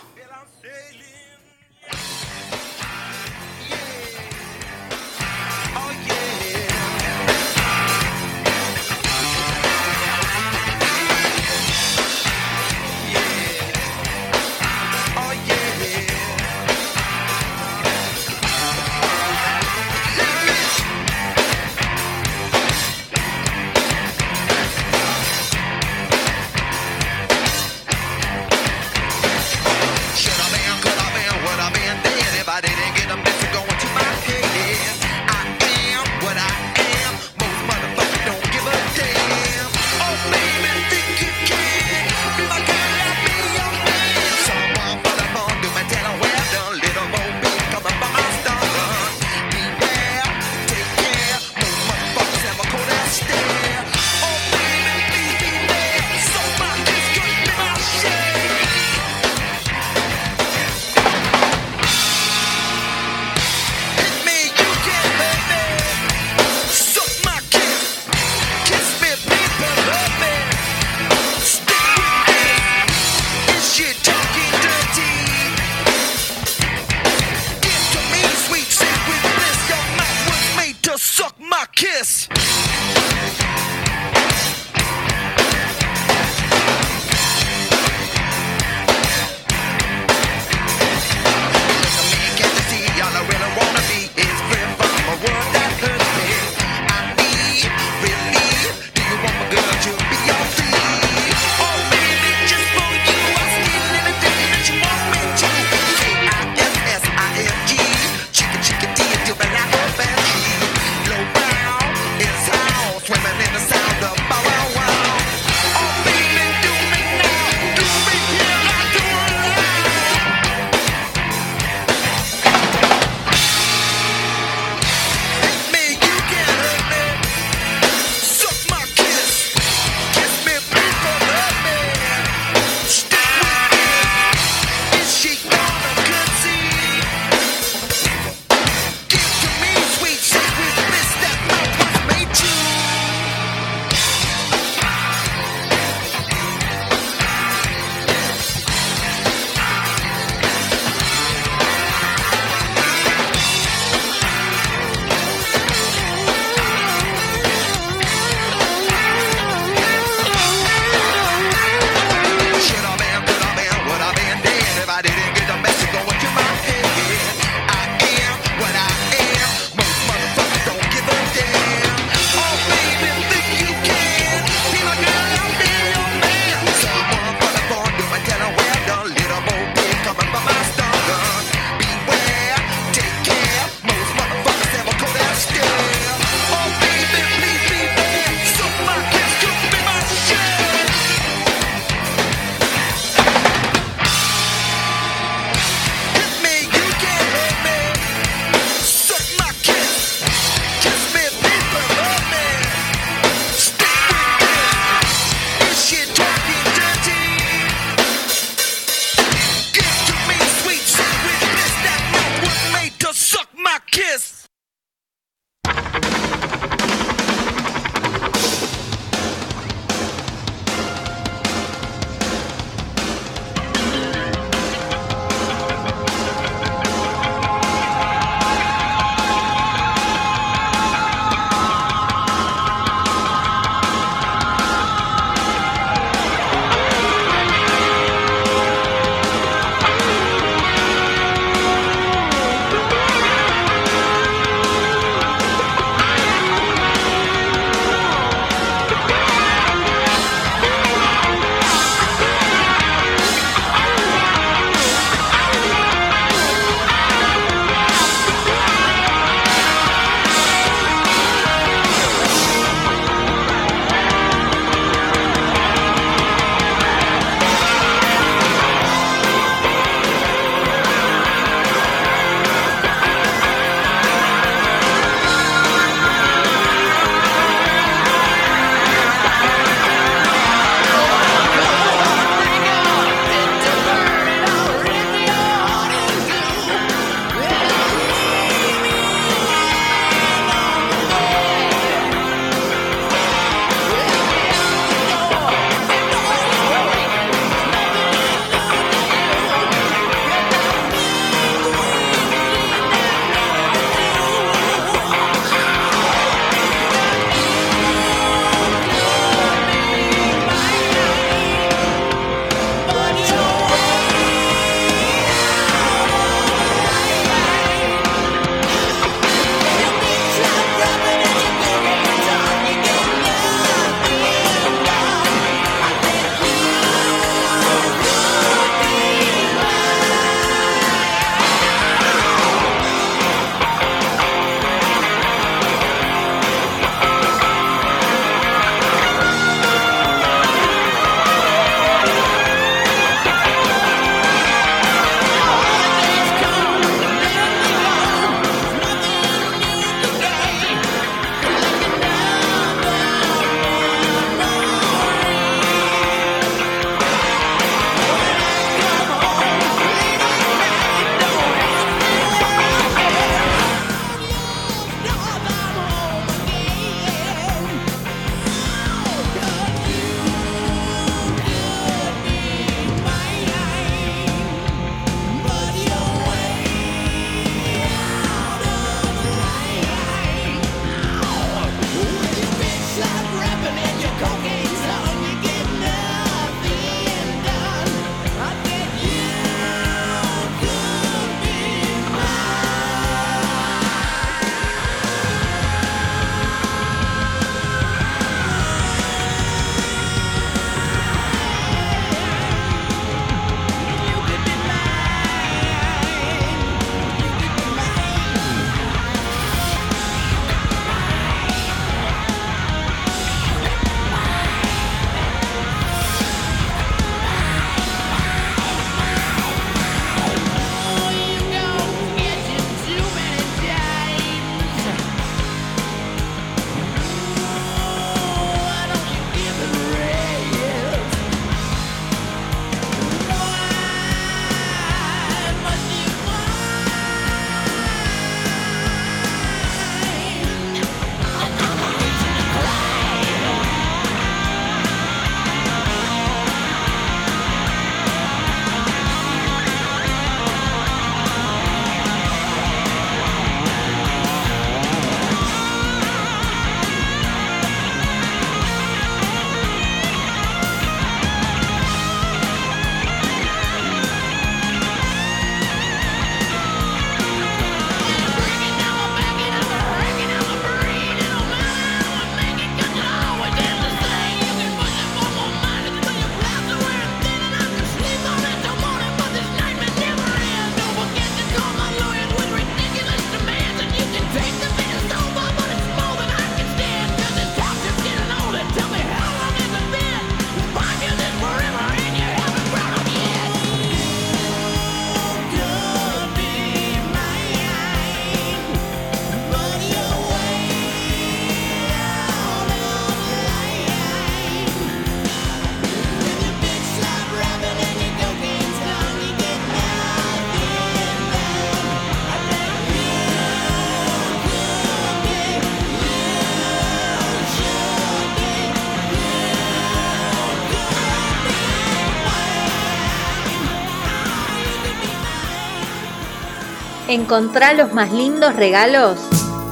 Encontrá los más lindos regalos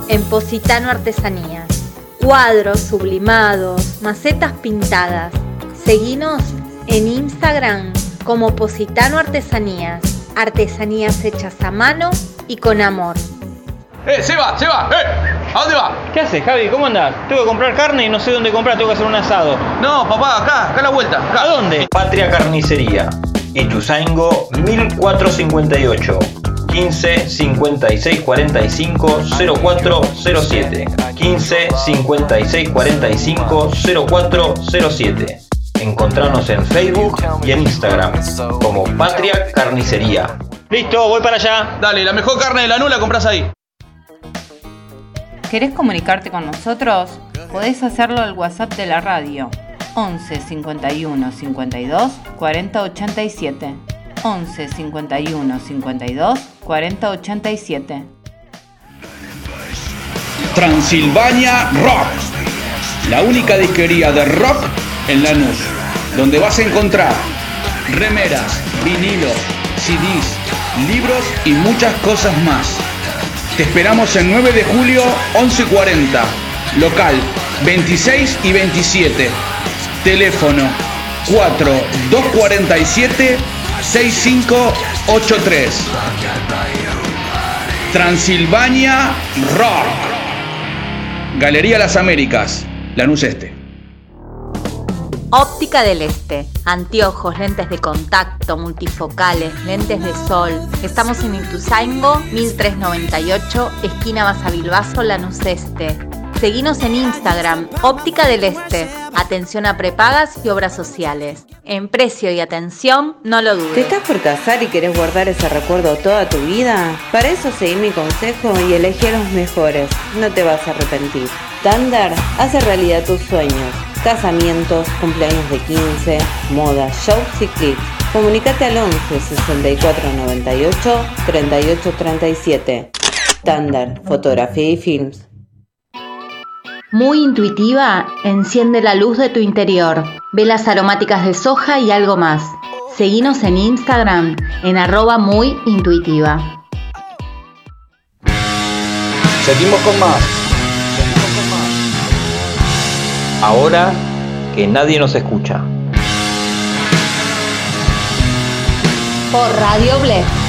en Positano Artesanías. Cuadros sublimados, macetas pintadas. Seguinos en Instagram como Positano Artesanías. Artesanías hechas a mano y con amor. ¡Eh, se va, se va! ¡Eh! ¿A dónde va? ¿Qué haces, Javi? ¿Cómo andás? Tengo que comprar carne y no sé dónde comprar, tengo que hacer un asado. No, papá, acá, acá a la vuelta. ¿A dónde? Patria Carnicería. Ituzaingo 1458. 15 56 45 0407. 15 56 45 0407. Encontrarnos en Facebook y en Instagram como Patria Carnicería. Listo, voy para allá. Dale, la mejor carne de la nula compras ahí. ¿Querés comunicarte con nosotros? Podés hacerlo al WhatsApp de la radio 11 51 52 40 87. 11 51 52 40 87. Transilvania Rock. La única disquería de rock en Lanús. Donde vas a encontrar remeras, vinilos, CDs, libros y muchas cosas más. Te esperamos el 9 de julio 1140. Local 26 y 27. Teléfono 4 247 6583. Transilvania Rock. Galería Las Américas, Lanús Este. Óptica del Este. Anteojos, lentes de contacto, multifocales, lentes de sol. Estamos en Ituzaingo, 1398, esquina Basavilbaso, Lanús Este. Seguinos en Instagram, Óptica del Este. Atención a prepagas y obras sociales. En precio y atención, no lo ¿Te dudes. estás por casar y querés guardar ese recuerdo toda tu vida? Para eso seguí mi consejo y elegí a los mejores. No te vas a arrepentir. Tandar hace realidad tus sueños. Casamientos, cumpleaños de 15, moda, shows y clips. Comunicate al 11 64 98 38 37. Tandar, fotografía y films. Muy intuitiva, enciende la luz de tu interior. Velas aromáticas de soja y algo más. Seguinos en Instagram en arroba muy intuitiva. Seguimos con más. Ahora que nadie nos escucha. Por Radio Bless.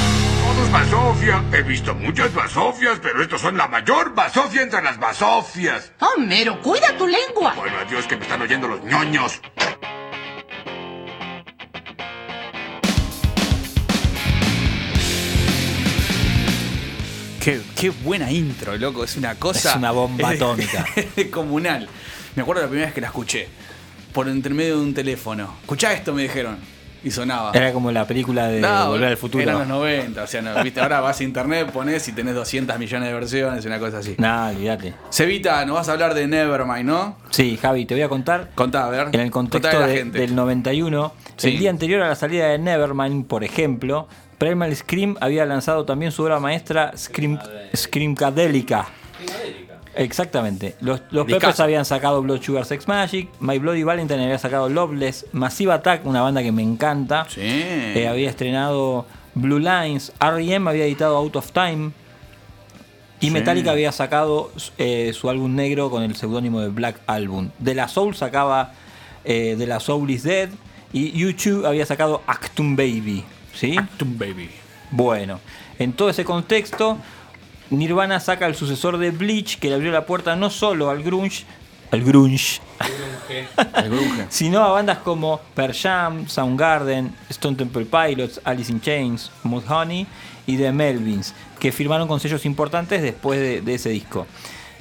Basofia. He visto muchas basofias, pero estos son la mayor basofia entre las basofias. Homero, cuida tu lengua. Bueno, adiós que me están oyendo los ñoños. Qué, qué buena intro, loco. Es una cosa. Es una bomba (laughs) atómica. (laughs) comunal. Me acuerdo la primera vez que la escuché. Por intermedio de un teléfono. Escuchá esto, me dijeron. Y sonaba. Era como la película de No, Volver al Futuro. Eran los 90. O sea, no, ¿viste? ahora vas a internet, pones y tenés 200 millones de versiones, una cosa así. Nah, olvídate. Cevita, nos vas a hablar de Nevermind, ¿no? Sí, Javi, te voy a contar. Contá, a ver. En el contexto de- gente. del 91, Sí. el día anterior a la salida de Nevermind, por ejemplo, Primal Scream había lanzado también su obra maestra Scream, Screamcadelica. Exactamente. Los. Peppers habían sacado Blood Sugar Sex Magic, My Bloody Valentine había sacado Loveless, Massive Attack, una banda que me encanta. Eh, había estrenado Blue Lines, R.E.M. había editado Out of Time. Y Sí. Metallica había sacado eh, su álbum negro con el seudónimo de Black Album. De la Soul sacaba eh, De la Soul is Dead. Y YouTube había sacado Actum Baby. ¿Sí? Actum Baby. Bueno, en todo ese contexto, Nirvana saca el sucesor de Bleach, que le abrió la puerta no solo al grunge, (laughs) al grunge, sino a bandas como Pearl Jam, Soundgarden, Stone Temple Pilots, Alice in Chains, Mudhoney y The Melvins, que firmaron con sellos importantes después de, de ese disco.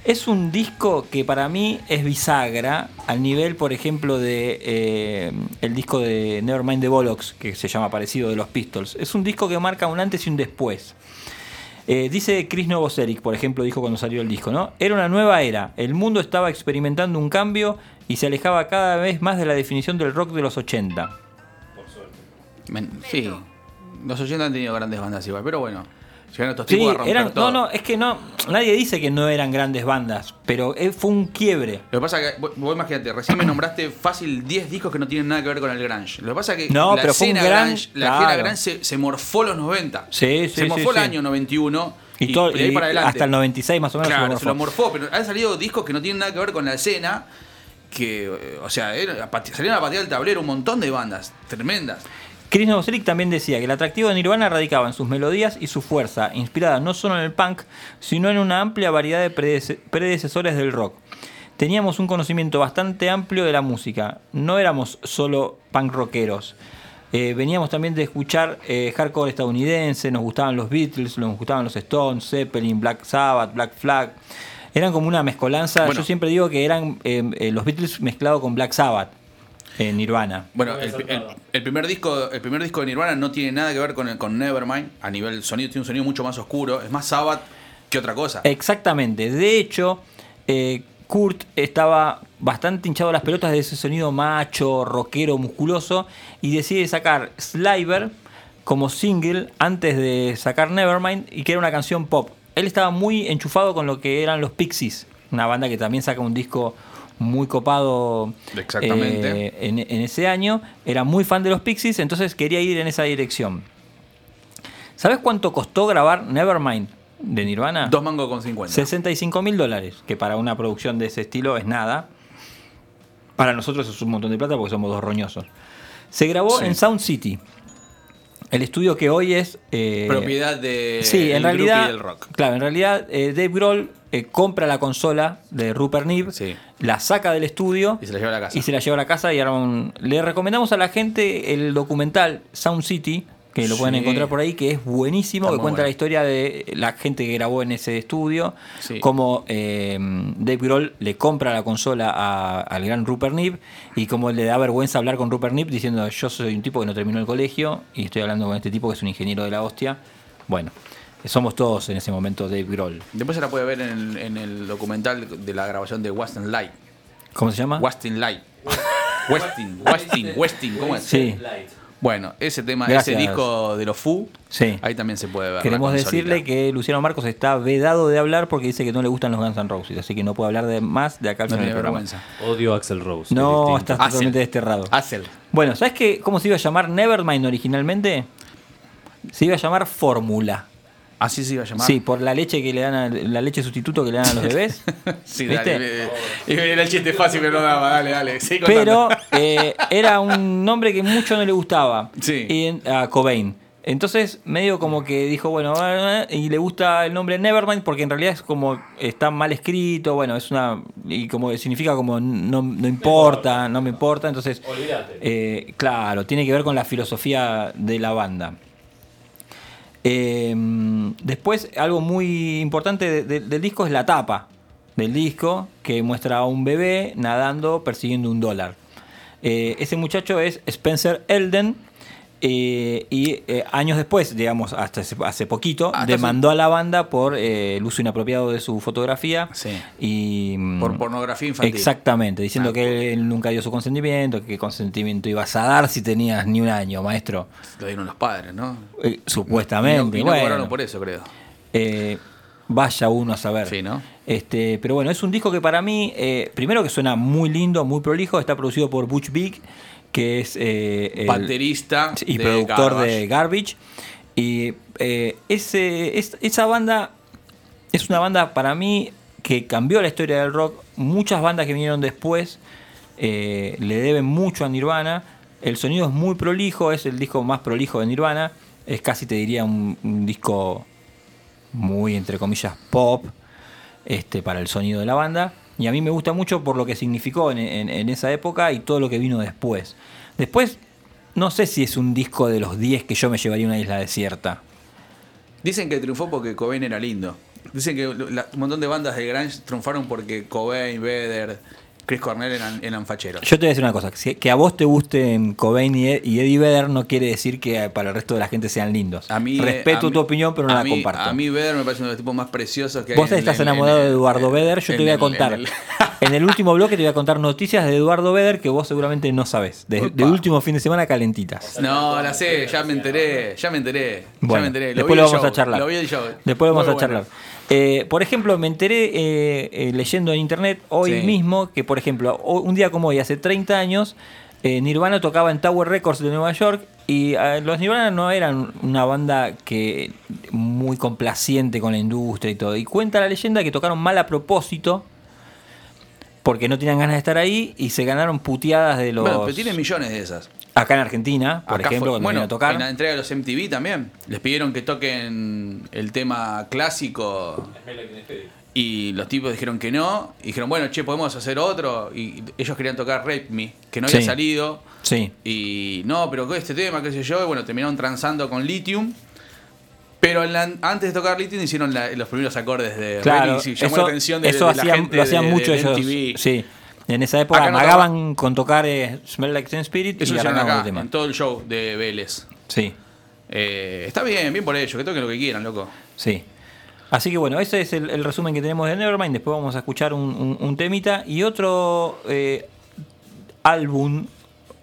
Es un disco que para mí es bisagra, al nivel, por ejemplo, de eh, el disco de Nevermind the Bollocks, que se llama parecido de los Pistols. Es un disco que marca un antes y un después. Eh, dice Chris Novoselic, por ejemplo, dijo cuando salió el disco, ¿no? Era una nueva era. El mundo estaba experimentando un cambio y se alejaba cada vez más de la definición del rock de los 80. Men- sí. Los 80 han tenido grandes bandas igual, pero bueno. Estos Sí, tipos a romper eran, todo. no, no, es que no, nadie dice que no eran grandes bandas, pero eh, fue un quiebre. Lo que pasa es que, vos, vos imagínate, recién me nombraste fácil 10 discos que no tienen nada que ver con el grunge. Lo que pasa es que No, la pero fue un escena gran- grunge, la claro. escena grunge se, se morfó los 90. Sí, sí, se morfó sí, el año 91 Y, todo- de ahí y para adelante. hasta el 96 más o menos. Claro, se se lo morfó, pero han salido discos que no tienen nada que ver con la escena. Que, eh, o sea, era- salieron a patear el tablero un montón de bandas tremendas. Chris Novoselic también decía que el atractivo de Nirvana radicaba en sus melodías y su fuerza, inspirada no solo en el punk, sino en una amplia variedad de predece- predecesores del rock. Teníamos un conocimiento bastante amplio de la música, no éramos solo punk rockeros. Eh, veníamos también de escuchar eh, hardcore estadounidense, nos gustaban los Beatles, nos gustaban los Stones, Zeppelin, Black Sabbath, Black Flag. Eran como una mezcolanza. Bueno. Yo siempre digo que eran eh, eh, los Beatles mezclados con Black Sabbath en Nirvana. Bueno, el, el- el primer disco, el primer disco de Nirvana no tiene nada que ver con, con Nevermind. A nivel sonido, tiene un sonido mucho más oscuro. Es más Sabbath que otra cosa. Exactamente. De hecho, eh, Kurt estaba bastante hinchado las pelotas de ese sonido macho, rockero, musculoso y decide sacar Sliver como single antes de sacar Nevermind y que era una canción pop. Él estaba muy enchufado con lo que eran los Pixies, una banda que también saca un disco muy copado Exactamente. eh, en, en ese año. Era muy fan de los Pixies, entonces quería ir en esa dirección. ¿Sabes cuánto costó grabar Nevermind de Nirvana? Dos mangos con 50. 65 mil dólares, que para una producción de ese estilo es nada. Para nosotros es un montón de plata porque somos dos roñosos. Se grabó Sí. en Sound City, el estudio que hoy es... eh, Propiedad de Sí, en el realidad, del rock. claro, en realidad eh, Dave Grohl eh, compra la consola de Rupert Neve, la saca del estudio Y se la lleva a la casa. y se la lleva a la casa y arma un- Le recomendamos a la gente el documental Sound City, que lo pueden encontrar por ahí, que es buenísimo, Está que cuenta bueno. la historia de la gente que grabó en ese estudio, Sí. cómo eh, Dave Grohl le compra la consola a- al gran Rupert Neve y cómo le da vergüenza hablar con Rupert Neve diciendo yo soy un tipo que no terminó el colegio y estoy hablando con este tipo que es un ingeniero de la hostia. Bueno, somos todos en ese momento Dave Grohl. Después se la puede ver en el, en el documental de la grabación de Westin Light. ¿Cómo se llama? Westin Light. Westin, Westin, Westin, ¿cómo es? Sí. Bueno, ese tema, Gracias. ese disco de los Foo, Sí. ahí también se puede ver. Queremos decirle que Luciano Marcos está vedado de hablar porque dice que no le gustan los Guns N' Roses, así que no puede hablar de más de acá al No final vergüenza. Odio a Axel Rose. No, es estás totalmente desterrado. Axel. Bueno, ¿sabes qué, cómo se iba a llamar Nevermind originalmente? Se iba a llamar Fórmula. Así se iba a llamar. Sí, por la leche que le dan a- la leche sustituto que le dan a los bebés. (laughs) Sí, ¿Viste? dale. Y era el chiste fácil, pero no daba. Dale, dale. Pero eh, era un nombre que mucho no le gustaba Sí. y a Cobain. Entonces, medio como que dijo, bueno, eh, y le gusta el nombre Nevermind porque en realidad es como está mal escrito, bueno, es una. y como significa como no, no importa, no me importa. Entonces, Olvídate. eh, claro, tiene que ver con la filosofía de la banda. Eh, después, algo muy importante de- de- del disco es la tapa del disco, que muestra a un bebé nadando persiguiendo un dólar. Eh, ese muchacho es Spencer Elden. Eh, y eh, años después, digamos, hasta hace, hace poquito, demandó a la banda por eh, el uso inapropiado de su fotografía. Y, mm, Por pornografía infantil. Exactamente, diciendo Ah, que él nunca dio su consentimiento, que qué consentimiento ibas a dar si tenías ni un año, maestro. Lo dieron los padres, ¿no? Supuestamente. Y no, y no bueno. por eso, creo. Vaya uno a saber. Sí, ¿no? Este, pero bueno, es un disco que para mí, primero que suena muy lindo, muy prolijo, está producido por Butch Vig, que es eh, el- Baterista y de productor Garbage. de Garbage. Y eh, ese, es- esa banda es una banda para mí que cambió la historia del rock. Muchas bandas que vinieron después eh, le deben mucho a Nirvana. El sonido es muy prolijo, es el disco más prolijo de Nirvana. Es casi, te diría, un, un disco muy, entre comillas, pop este, para el sonido de la banda. Y a mí me gusta mucho por lo que significó en, esa época y todo lo que vino después. Después, no sé si es un disco de los 10 que yo me llevaría a una isla desierta. Dicen que triunfó porque Cobain era lindo. Dicen que un montón de bandas de grunge triunfaron porque Cobain, Vedder, Chris Cornell eran, eran facheros. Yo te voy a decir una cosa, que a vos te gusten Cobain y Ed- y Eddie Vedder no quiere decir que para el resto de la gente sean lindos. A mí, Respeto a mí- tu opinión, pero no la mí- comparto. A mí Vedder me parece uno de los tipos más preciosos que hay. Vos en- estás en- enamorado en- de Eduardo Vedder, yo te voy a contar. en el- (laughs) En el último bloque te voy a contar noticias de Eduardo Vedder que vos seguramente no sabes. De, del último fin de semana calentitas. No, la sé, ya me enteré, ya me enteré. ya me enteré. después vi lo vamos show, a charlar. Lo vi el show. Después lo vamos Muy a charlar. Eh, por ejemplo, me enteré eh, eh, leyendo en internet hoy Sí. mismo que, por ejemplo, un día como hoy, hace 30 años, eh, Nirvana tocaba en Tower Records de Nueva York Y eh, los Nirvana no eran una banda que muy complaciente con la industria y todo. Y cuenta la leyenda que tocaron mal a propósito porque no tenían ganas de estar ahí y se ganaron puteadas de los... Bueno, pero tiene millones de esas. Acá en Argentina, por Acá ejemplo, fue- cuando bueno, vinieron a tocar. en la entrega de los MTV también. Les pidieron que toquen el tema clásico y los tipos dijeron que no. Y dijeron, bueno, che, podemos hacer otro. Y ellos querían tocar Rape Me, que no había salido. Sí. Y no, pero con este tema, qué sé yo. Y bueno, terminaron transando con Lithium. Pero en la- antes de tocar Lithium hicieron la- los primeros acordes de Claro, Rape Me, y llamó eso, la atención de, eso de la hacían, gente lo hacían de- mucho de ellos. MTV. Sí. En esa época Acá no amagaban con tocar eh, Smell Like Teen Spirit Eso y acá, el tema. en todo el show de Vélez. Sí. Eh, está bien, bien por ellos, que toquen lo que quieran, loco. Sí. Así que bueno, ese es el, el resumen que tenemos de Nevermind. Después vamos a escuchar un, un- un temita. Y otro eh, álbum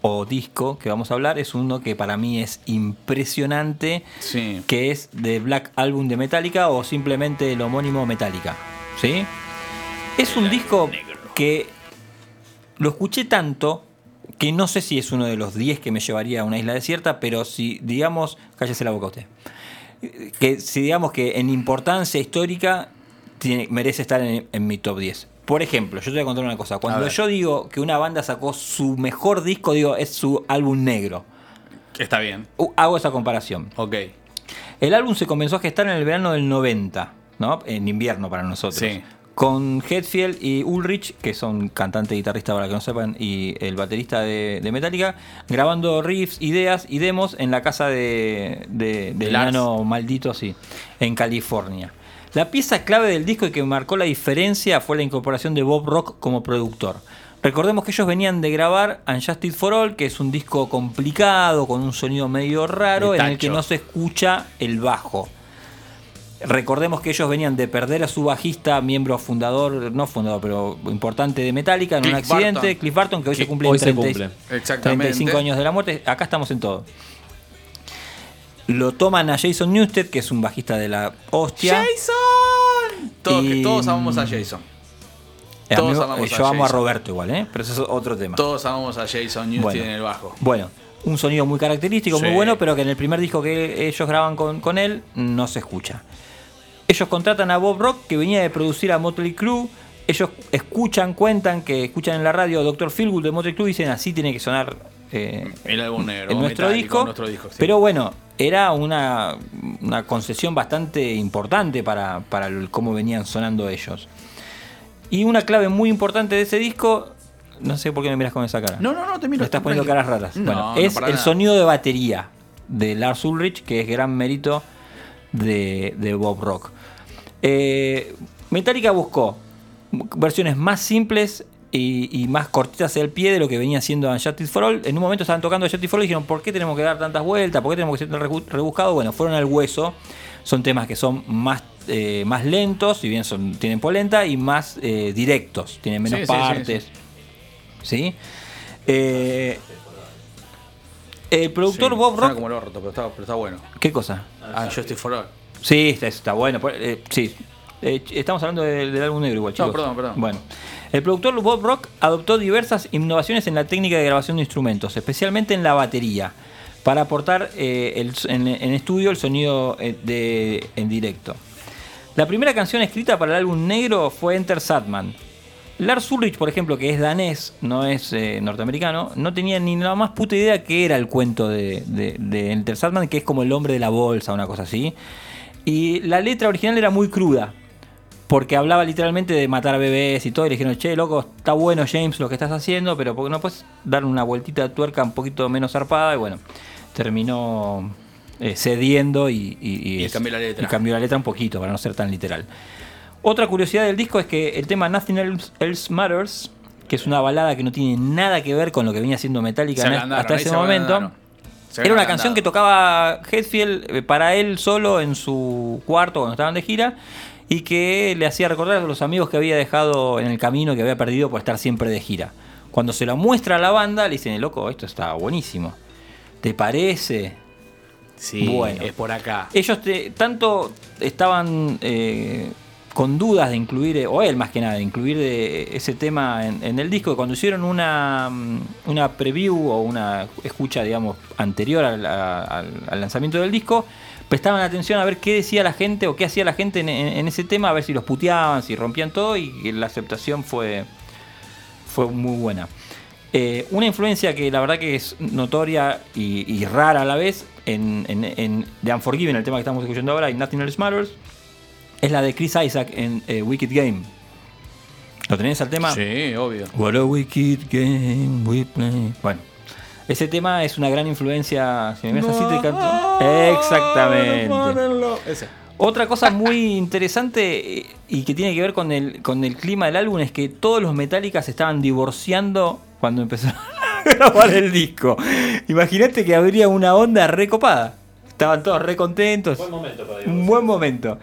o disco que vamos a hablar es uno que para mí es impresionante. Que es The Black Album de Metallica o simplemente el homónimo Metallica. ¿Sí? Es un disco que lo escuché tanto que no sé si es uno de los 10 que me llevaría a una isla desierta, pero si, digamos, cállese la boca usted. Que si digamos que en importancia histórica tiene- merece estar en, en mi top 10. Por ejemplo, yo te voy a contar una cosa. Cuando yo digo que una banda sacó su mejor disco, digo, es su álbum negro. Está bien. Hago esa comparación. Ok. El álbum se comenzó a gestar en el verano del 90, ¿no? En invierno para nosotros. Sí. Con Hetfield y Ulrich, que son cantante y guitarrista para que no sepan, y el baterista de, de Metallica, grabando riffs, ideas y demos en la casa de, de, del nano maldito, sí, en California. La pieza clave del disco y que marcó la diferencia fue la incorporación de Bob Rock como productor. Recordemos que ellos venían de grabar Unjustice for All, que es un disco complicado, con un sonido medio raro, en el que no se escucha el bajo. Recordemos que ellos venían de perder a su bajista, miembro fundador, no fundador, pero importante de Metallica en un accidente, Barton. Cliff Barton, que hoy Que se cumple hoy se cumple. Exactamente. 35 años de la muerte. Acá estamos en todo. Lo toman a Jason Newsted, que es un bajista de la hostia. ¡Jason! Todos, que todos amamos a Jason. Eh, Todos amigo, amamos eh, a yo amo a Jason. Roberto igual, ¿eh? pero eso es otro tema. Todos amamos a Jason Newsted Bueno. en el bajo. Bueno, un sonido muy característico, muy bueno, pero que en el primer disco que ellos graban con, con él no se escucha. Ellos contratan a Bob Rock, que venía de producir a Motley Crue. Ellos escuchan, cuentan que escuchan en la radio Dr. Philgood de Motley Crue y dicen así tiene que sonar eh, El álbum negro. en nuestro disco. nuestro disco, sí. Pero bueno, era una, una concesión bastante importante para, para el- cómo venían sonando ellos. Y una clave muy importante de ese disco, no sé por qué me miras con esa cara. No, no, no, te miro. Me estás poniendo caras raras. No, bueno, no, es el nada. sonido de batería de Lars Ulrich, que es gran mérito de, de Bob Rock. Eh, Metallica buscó versiones más simples y, y más cortitas al pie de lo que venía haciendo Justice for All. En un momento estaban tocando Justice for All y dijeron, ¿por qué tenemos que dar tantas vueltas? ¿Por qué tenemos que ser tan rebu- rebuscados? Bueno, fueron al hueso. Son temas que son más, eh, más lentos, si bien son, tienen polenta, y más eh, directos, tienen menos Sí, sí, sí, partes. ¿Sí? Eh, el productor Sí, Bob Rock. como el orto, pero está, pero está bueno. ¿Qué cosa? Ah, Justice for All. Sí, está, está bueno. pues, eh, sí. Eh, estamos hablando del, del álbum negro igual, No, chicos. perdón, perdón. Bueno. El productor Bob Rock adoptó diversas innovaciones en la técnica de grabación de instrumentos, especialmente en la batería, para aportar eh, el- en, en estudio el sonido de, en directo. La primera canción escrita para el álbum negro fue Enter Sadman. Lars Ulrich, por ejemplo, que es danés, no es eh, norteamericano, no tenía ni la más puta idea que era el cuento de, de, de Enter Sandman, que es como el hombre de la bolsa, una cosa así. Y la letra original era muy cruda, porque hablaba literalmente de matar a bebés y todo. Y le dijeron, che, loco, está bueno James lo que estás haciendo, pero ¿por qué no puedes dar una vueltita de tuerca un poquito menos zarpada? Y bueno, terminó eh, cediendo y, y, Y es- cambió la letra. y cambió la letra un poquito, para no ser tan literal. Otra curiosidad del disco es que el tema Nothing Else, Else Matters, que es una balada que no tiene nada que ver con lo que venía haciendo Metallica Se hasta ese se momento. Era una canción que tocaba Hetfield eh, para él solo en su cuarto cuando estaban de gira y que le hacía recordar a los amigos que había dejado en el camino que había perdido por estar siempre de gira. Cuando se lo muestra a la banda, le dicen, loco, esto está buenísimo. ¿Te parece? Sí, Bueno. es por acá. Ellos te- tanto estaban eh, con dudas de incluir, eh, o él más que nada, de incluir de ese tema en, el disco. Cuando hicieron una, mm, una preview o una escucha, digamos, anterior al, lanzamiento del disco, prestaban atención a ver qué decía la gente o qué hacía la gente en, ese tema, a ver si los puteaban, si rompían todo, y la aceptación fue, fue muy buena. Eh, una influencia que la verdad que es notoria y, y rara a la vez en, en, en The Unforgiven, el tema que estamos escuchando ahora, y Nothing Else Matters, es la de Chris Isaac en eh, Wicked Game. ¿Lo tenés al tema? Sí, obvio. What a wicked game we play. Bueno, ese tema es una gran influencia. Si me ves así, te canto. Exactamente. Ese. Otra cosa muy interesante eh, y que tiene que ver con el, con el clima del álbum es que todos los Metallica se estaban divorciando cuando empezaron (laughs) a grabar el disco. Imagínate que habría una onda recopada. Estaban todos re contentos. Buen momento para Un buen momento.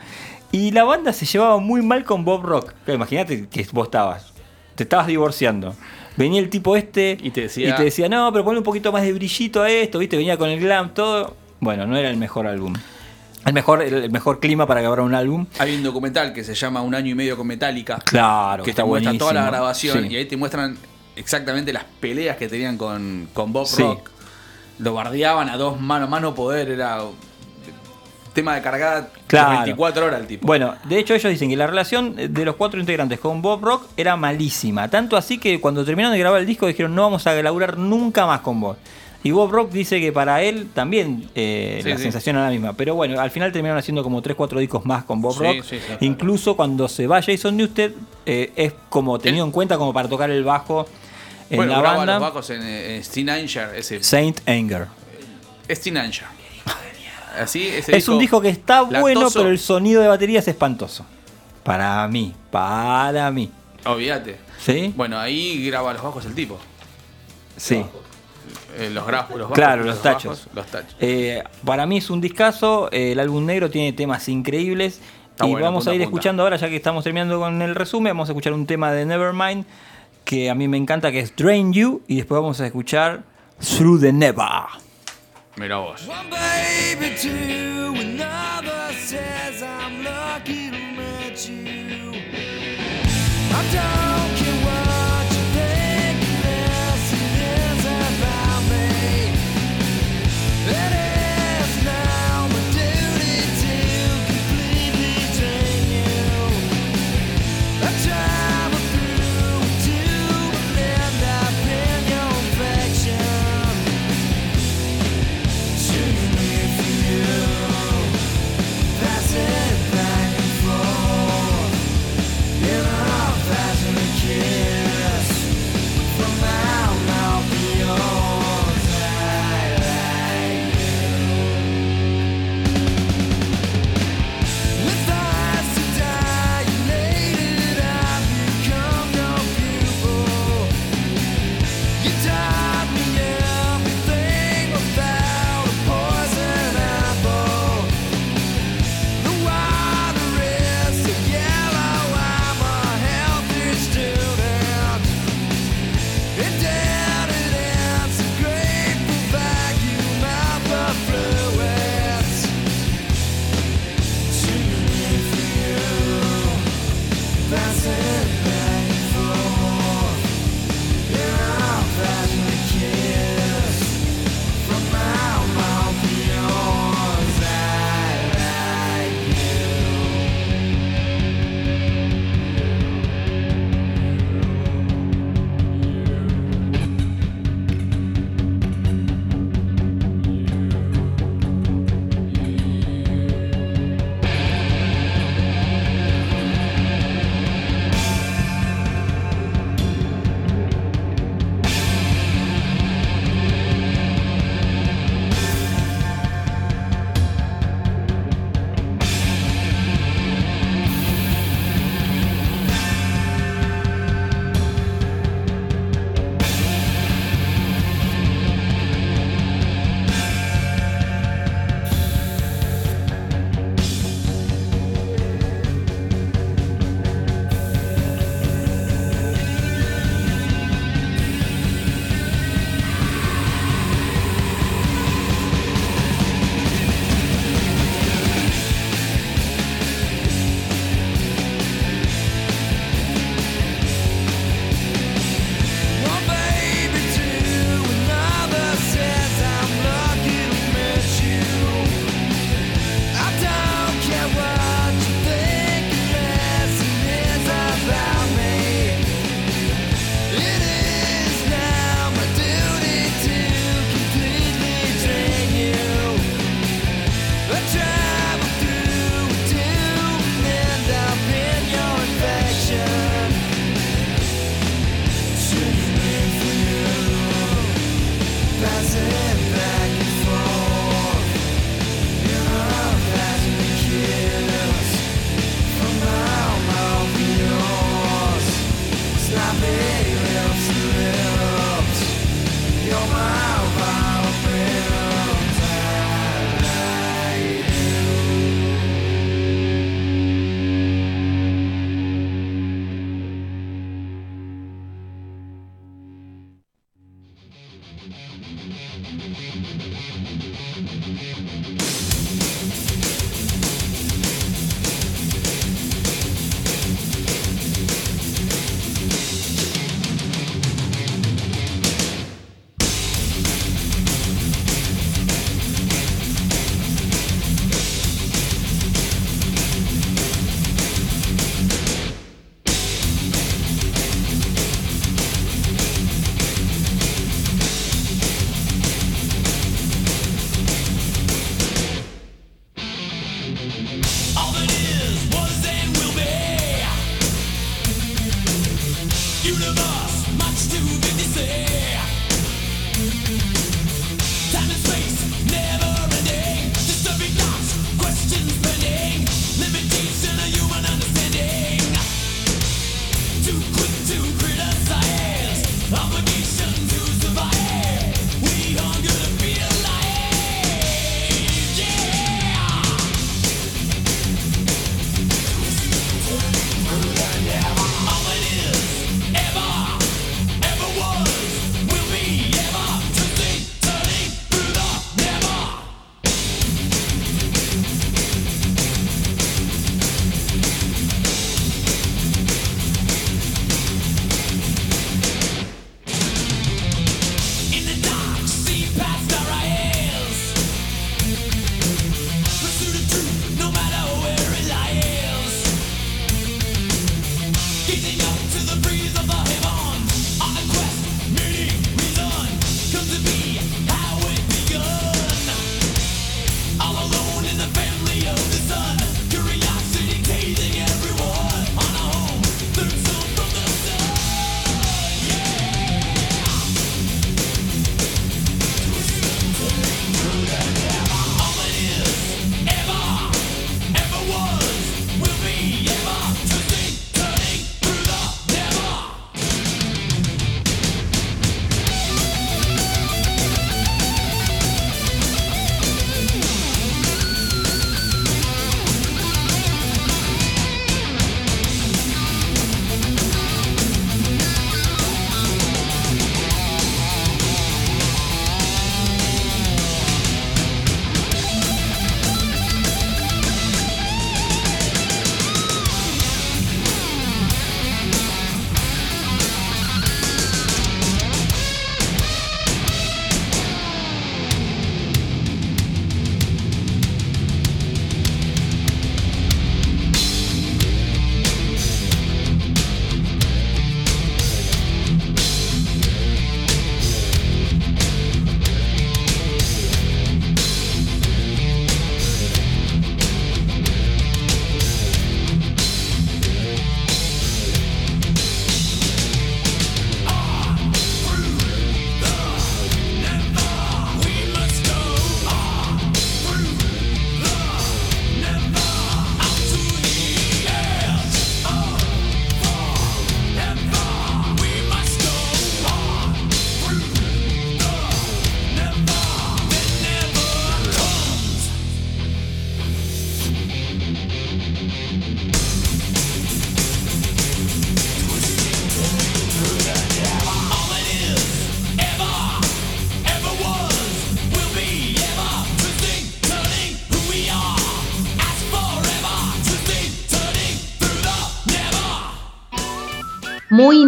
Y la banda se llevaba muy mal con Bob Rock. Imagínate que vos estabas. Te estabas divorciando. Venía el tipo este y te decía- no, pero ponle un poquito más de brillito a esto, ¿viste? Venía con el glam, todo. Bueno, no era el mejor álbum. El mejor, el mejor clima para grabar un álbum. Hay un documental que se llama Un año y medio con Metallica. Claro, Que está te muestra toda la grabación Sí. y ahí te muestran exactamente las peleas que tenían con, con Bob Sí. Rock. Lo bardeaban a dos manos, mano poder, era tema de cargada Claro. 24 horas el tipo. Bueno, de hecho ellos dicen que la relación de los cuatro integrantes con Bob Rock era malísima. Tanto así que cuando terminaron de grabar el disco dijeron no vamos a laburar nunca más con Bob. Y Bob Rock dice que para él también eh, Sí, la sí. sensación era la misma. Pero bueno, al final terminaron haciendo como 3-4 discos más con Bob Sí, Rock. Incluso cuando se va Jason Newsted eh, es como tenido en cuenta como para tocar el bajo en bueno, la banda. los bajos en, eh, en Steen Anger, ese. Saint Anger. Steen Anger. Así, ese Es un disco que está bueno, pero el sonido de batería es espantoso. Para mí, para mí. Olvídate. ¿Sí? Bueno, ahí graba los bajos el tipo. Sí. Eh, los, gra- los bajos, Claro, los tachos. bajos, los tachos. Eh, para mí es un discazo. eh, el álbum negro tiene temas increíbles. Está y bueno, vamos a ir a escuchando ahora, ya que estamos terminando con el resumen, vamos a escuchar un tema de Nevermind que a mí me encanta, que es Drain You. Y después vamos a escuchar Through the Never. Mira vos. baby too.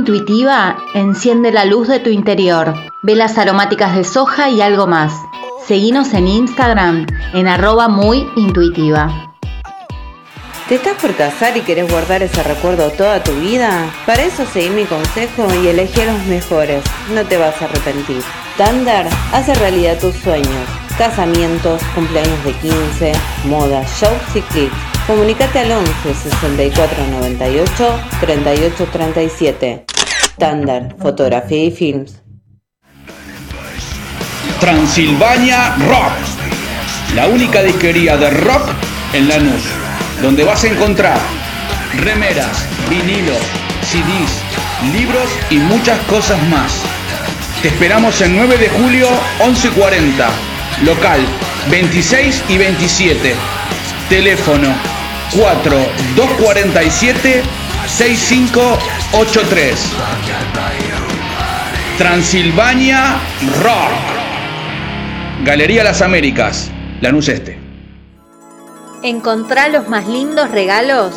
Intuitiva, enciende la luz de tu interior. Velas aromáticas de soja y algo más. Seguinos en Instagram en arroba muy. ¿Te estás por casar y querés guardar ese recuerdo toda tu vida? Para eso seguí mi consejo y elegí a los mejores. No te vas a arrepentir. Thunder hace realidad tus sueños. Casamientos, cumpleaños de 15, moda, shows y clips. Comunicate al 11 64 98 38 37. Thunder, fotografía y films. Transilvania Rock, la única disquería de rock en Lanús, donde vas a encontrar remeras, vinilos, CDs, libros y muchas cosas más. Te esperamos el 9 de julio 1140, local 26 y 27, teléfono 4247 6583. Transilvania Rock. Galería Las Américas, Lanús Este. Encontrá los más lindos regalos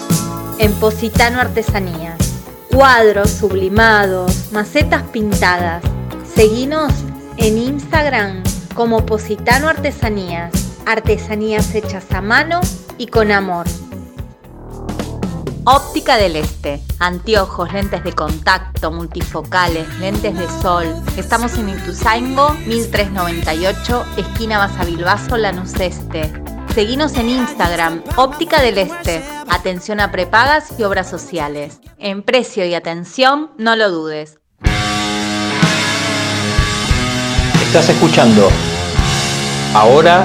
en Positano Artesanías. Cuadros sublimados, macetas pintadas. Seguinos en Instagram como Positano Artesanías. Artesanías hechas a mano y con amor. Óptica del Este. Anteojos, lentes de contacto, multifocales, lentes de sol. Estamos en Ituzaingo, 1398, esquina Basavilbaso, Lanús Este. Seguinos en Instagram, Óptica del Este. Atención a prepagas y obras sociales. En precio y atención, no lo dudes. Estás escuchando. Ahora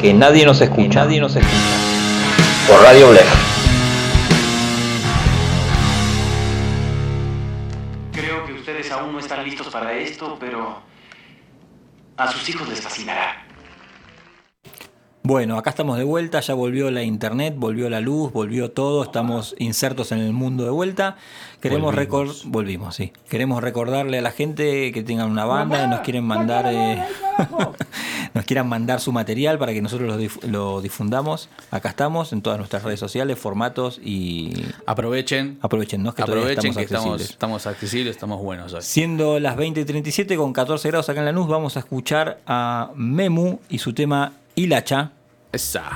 que nadie nos escucha. nadie nos escucha. Por Radio Black. Listos para esto, pero a sus hijos les fascinará. Bueno, acá estamos de vuelta, ya volvió la internet, volvió la luz, volvió todo, estamos insertos en el mundo de vuelta. Queremos recordar, volvimos, sí. Queremos recordarle a la gente que tengan una banda, y nos quieren mandar, eh, (laughs) nos quieran mandar su material para que nosotros lo, dif- lo difundamos. Acá estamos en todas nuestras redes sociales, formatos y aprovechen, aprovechen, ¿no? que Aprovechen estamos que estamos, accesibles. estamos accesibles, estamos buenos hoy. Siendo las 20.37 con 14 grados acá en Lanús, vamos a escuchar a Memu y su tema Hilacha. Esa.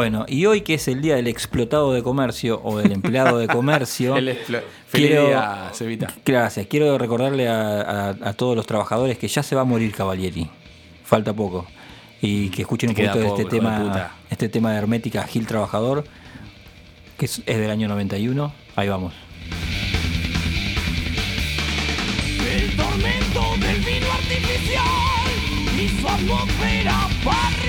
Bueno, y hoy que es el día del explotado de comercio o del empleado de (laughs) comercio, El quiero, día, Cevita. gracias, quiero recordarle a, a- a todos los trabajadores que ya se va a morir Cavalieri, falta poco, y que escuchen un Queda poquito de este de tema, puta. este tema de Hermética Gil Trabajador, que es, es del año 91, ahí vamos. El tormento del vino artificial y su atmósfera parrillera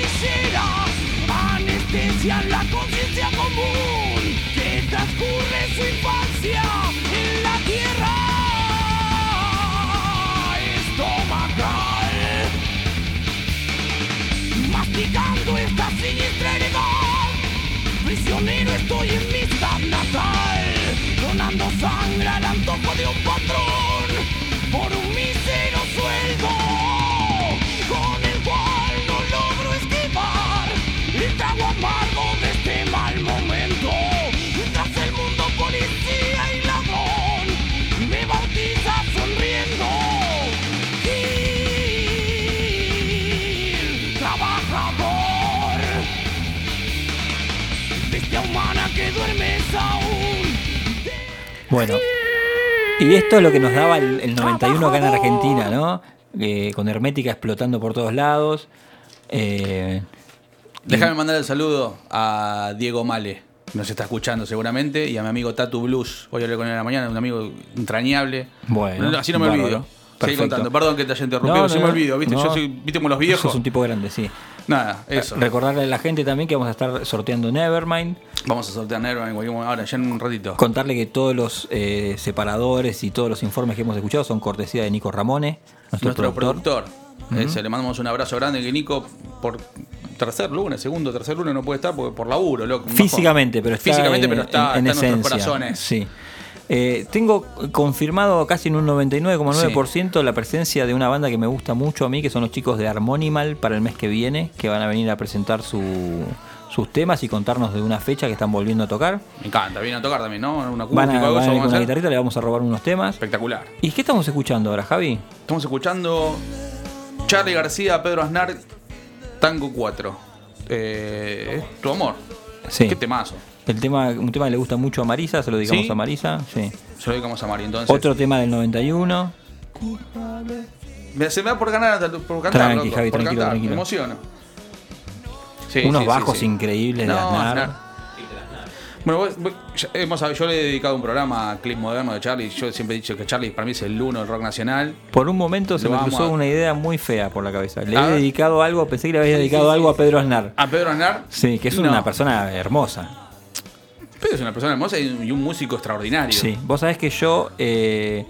la conciencia común que transcurre su infancia en la tierra. Estomacal. Masticando esta siniestra heredad, prisionero estoy en mi natal, donando sangre al antojo de un patrón Bueno, y esto es lo que nos daba el, el 91 acá en Argentina, ¿no? Eh, con Hermética explotando por todos lados. Eh, Déjame mandar el saludo a Diego Male, nos está escuchando seguramente, y a mi amigo Tatu Blues. Hoy hablé con él en la mañana, un amigo entrañable. Bueno, así no me bárbaro. olvido. Seguí contando, perdón que te haya interrumpido, No, no, se me no, olvido, ¿viste? Yo soy, ¿viste como los sos viejos? un tipo grande, sí. Nada, eso. Recordarle a la gente también que vamos a estar sorteando Nevermind. Vamos a sortear momento, ahora, ya en un ratito. Contarle que todos los eh, separadores y todos los informes que hemos escuchado son cortesía de Nico Ramone, nuestro, Nuestro productor. productor. Eh, se le mandamos un abrazo grande que Nico por tercer lunes, segundo, tercer lunes no puede estar porque por laburo, loco. Físicamente, pero está, Físicamente, en, pero está, en- en está en nuestros corazones. Sí. Eh, tengo confirmado casi en un 99,9% la presencia de una banda que me gusta mucho a mí, que son los chicos de Harmonimal para el mes que viene, que van a venir a presentar su- sus temas y contarnos de una fecha que están volviendo a tocar. Me encanta, viene a tocar también, ¿no? Una Van a, algo, van a con a la guitarrita, le vamos a robar unos temas. Espectacular. ¿Y qué estamos escuchando ahora, Javi? Estamos escuchando Charlie García, Pedro Aznar, Tango 4. Eh, tu amor. Sí. Qué temazo. El tema, un tema que le gusta mucho a Marisa, se lo dedicamos ¿Sí? a Marisa. Sí. Se lo dedicamos a Mari, entonces. Otro tema del 91. Me- Se me da por ganar por cantar, Tranqui, loco, Javi, por tranquilo, cantar. tranquilo. Me emociono. Sí, Unos sí, bajos increíbles de Aznar. Bueno, vos- vos- ya hemos, yo le he dedicado un programa a Clip Moderno de Charlie. Yo siempre he dicho que Charlie para mí es el uno del rock nacional. Por un momento se Lo me cruzó a- una idea muy fea por la cabeza. Le A he ver. dedicado algo, pensé que le había dedicado algo a Pedro Aznar. A Pedro Aznar. Sí, que es No. una persona hermosa. Pedro es una persona hermosa y un músico extraordinario. Sí, vos sabés que yo. eh,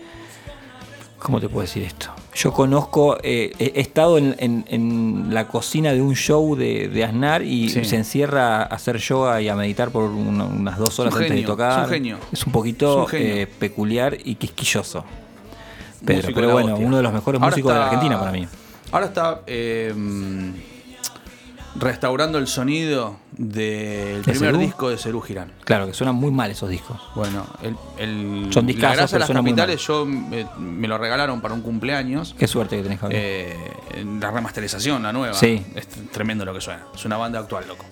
¿Cómo te puedo decir esto? Yo conozco, eh, he estado en, en- en la cocina de un show de, de Aznar y Sí. se encierra a hacer yoga y a meditar por una- unas dos horas un antes de genio, tocar. es un genio. Es un poquito Es un genio. eh, peculiar y quisquilloso. Pedro, pero bueno, hostia. uno de los mejores Ahora músicos de la Argentina para mí. Ahora está restaurando el sonido del ¿De primer Cerú? disco de Cerú Girán. Claro, que suenan muy mal esos discos. Bueno, el, el- Son la discazos, grasa de las capitales yo me, me lo regalaron para un cumpleaños. Qué suerte que tenés, Javier. Eh, la remasterización, la nueva. Sí. Es tremendo lo que suena. Es una banda actual, loco.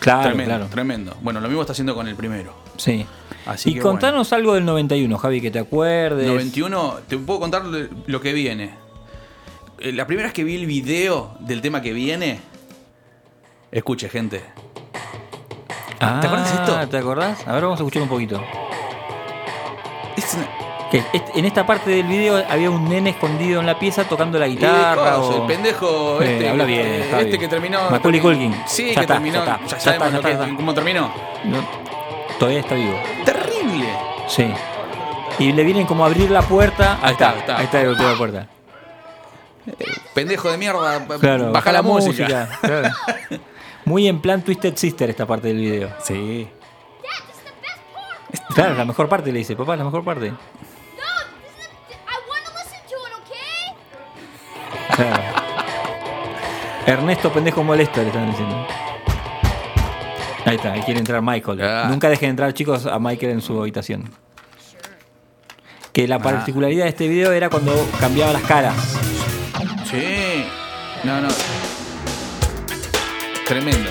Claro, tremendo, claro. tremendo. Bueno, lo mismo está haciendo con el primero. Sí. Así y que contanos algo del 91, Javi, que te acuerdes. 91, te puedo contar lo que viene. Eh, La primera vez que vi el video del tema que viene, escuche, gente. Ah, ¿Te acuerdas de esto? ¿Te acordás? A ver, vamos a escuchar un poquito. Es una- en esta parte del video había un nene escondido en la pieza tocando la guitarra. o- el pendejo Eh, este, habla bien, eh, este que terminó. Macaulay Culkin. Sí, Ya que está, terminó. ya está, Ya, ya sabemos está, que- cómo terminó. No, todavía está vivo. Terrible. Sí. Y le vienen como a abrir la puerta. Ahí está, Ahí está. ahí está de la puerta. Pendejo de mierda. Claro, baja, la, música. claro. Muy en plan Twisted Sister esta parte del video. Sí. Claro, la mejor parte le dice, papá, la mejor parte. Claro. Ernesto pendejo molesto le están diciendo. Ahí está, ahí quiere entrar Michael. Ah. Nunca dejen entrar chicos a Michael en su habitación. Que la Ah. particularidad de este video era cuando cambiaba las caras. Sí. No, no. Tremendo.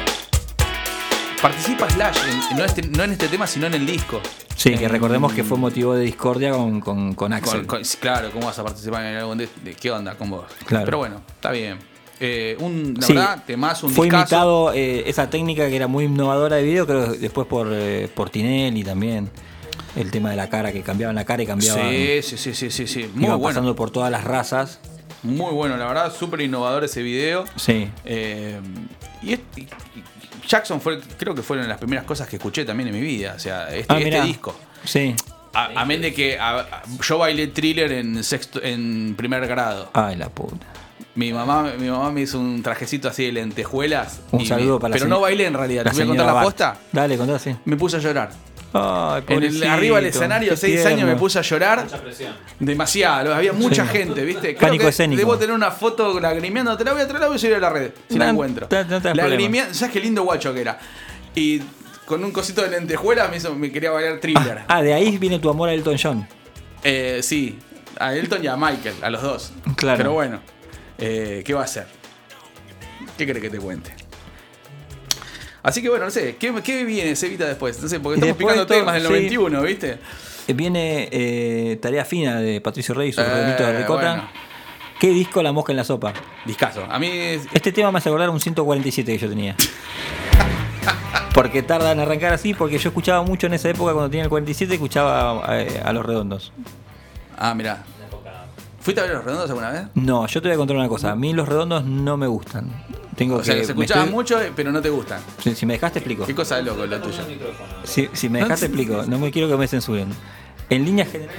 participa Slash, en- no, este- no en este tema, sino en el disco. Sí, que recordemos que fue motivo de discordia con, con, con Axel. Con- claro, ¿cómo vas a participar en algo de, de- qué onda con vos? Claro. Pero bueno, está bien. Eh, un, la Sí, verdad, temazo, un fue discazo. imitado eh, esa técnica que era muy innovadora de video, creo que después por, eh, por Tinelli también. El tema de la cara, que cambiaban la cara y cambiaban. Sí, sí, sí, sí, sí, sí. Muy bueno. pasando por todas las razas. Muy bueno, la verdad, súper innovador ese video. Sí. Eh, y, este- y- Jackson fue, creo que fueron las primeras cosas que escuché también en mi vida. O sea, este, Ah, este disco. Sí. A- Amén de que a- a- yo bailé thriller en sexto, en primer grado. Ay, la puta. Mi mamá, mi mamá me hizo un trajecito así de lentejuelas. Un saludo me- para Pero no bailé en realidad. ¿Te voy a contar la posta? Dale, contá así. Me puse a llorar. Ay, En el- arriba del escenario, seis tierno. años, me puse a llorar. Mucha presión. Demasiado, había mucha Sí. gente, ¿viste? Creo Pánico que escénico. Debo tener una foto lagrimeando, te la voy a traer, la voy a subir a la red, si la No, encuentro. no, Lagrimeando, ¿sabes qué lindo guacho que era? Y con un cosito de lentejuela me, hizo, me quería bailar thriller. Ah, de ahí viene tu amor a Elton John. Eh, sí, a Elton y a Michael, a los dos. Claro. Pero bueno, eh, ¿qué va a hacer? ¿Qué crees que te cuente? Así que bueno, no sé, ¿qué, qué viene Cevita después? No sé, porque estamos picando temas del sí. 91, ¿viste? Eh, Viene eh, Tarea Fina de Patricio Rey y su Eh, de ricota. bueno. ¿Qué disco La Mosca en la Sopa? Discaso. A mí es- Este tema me hace acordar un 147 que yo tenía. (laughs) Porque tarda en arrancar así, porque yo escuchaba mucho en esa época, cuando tenía el 47, escuchaba eh, a Los Redondos. Ah, mirá. ¿Fuiste a ver los redondos alguna vez? No, yo te voy a contar una cosa. A mí Los Redondos no me gustan. Tengo O sea, que, me escuchaban estoy- mucho, pero no te gustan. Si, si me dejaste, explico. Qué cosa de loco lo tuyo. Si, si me dejaste, explico. No me quiero que me censuren. En líneas generales,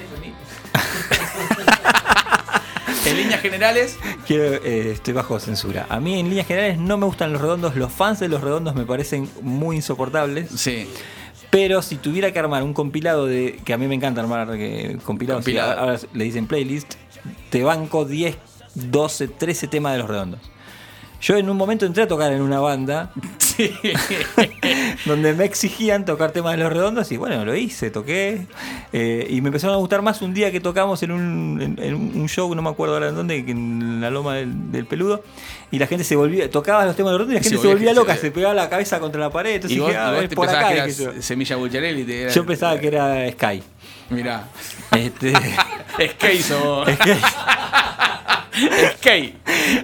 (laughs) En líneas generales, Quiero, eh, estoy bajo censura. A mí en líneas generales no me gustan los redondos. Los fans de los redondos me parecen muy insoportables. Sí. Pero si tuviera que armar un compilado de. que a mí me encanta armar eh, compilados, Compilado. ahora le dicen playlist, te banco 10, 12, 13 temas de los redondos. Yo en un momento entré a tocar en una banda (laughs) (laughs) donde me exigían tocar temas de los redondos y bueno, lo hice, toqué. eh, y me empezaron a gustar más un día que tocamos en un, en- en un show, no me acuerdo ahora en dónde, en la loma del, del peludo. Y la gente se volvía, tocaba los temas de los redondos y la gente se volvía- volvía loca, se- se pegaba la cabeza contra la pared. Entonces y vos, dije, ah, y vos es te por acá. que yo. Semilla Bucharelli. Yo pensaba que era Sky. Mirá. Este, Skate sos. Sky. Skate.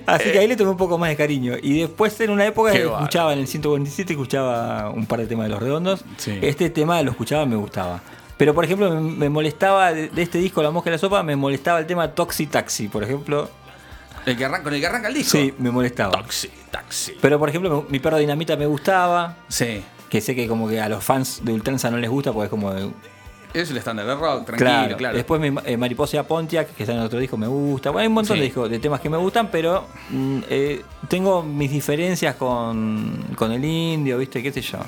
Así que ahí le tomé un poco más de cariño. Y después en una época Qué escuchaba en el 147, escuchaba un par de temas de los redondos. Sí. Este tema lo escuchaba, me gustaba. Pero por ejemplo, me, molestaba de, de este disco La Mosca y la Sopa, me molestaba el tema Toxi Taxi, por ejemplo. El que arranca, con el que arranca el disco. Sí, me molestaba. Taxi, taxi. Pero por ejemplo, mi perro Dinamita me gustaba. Sí. Que sé que como que a los fans de Ultranza no les gusta porque es como de, Es el estándar de rock, tranquilo, Claro, claro. Después mi, eh, Mariposa Pontiac, que está en otro disco, me gusta. Bueno, hay un montón Sí. de, discos- de temas que me gustan, pero mm, eh, tengo mis diferencias con, con el indio, ¿viste? ¿Qué sé yo?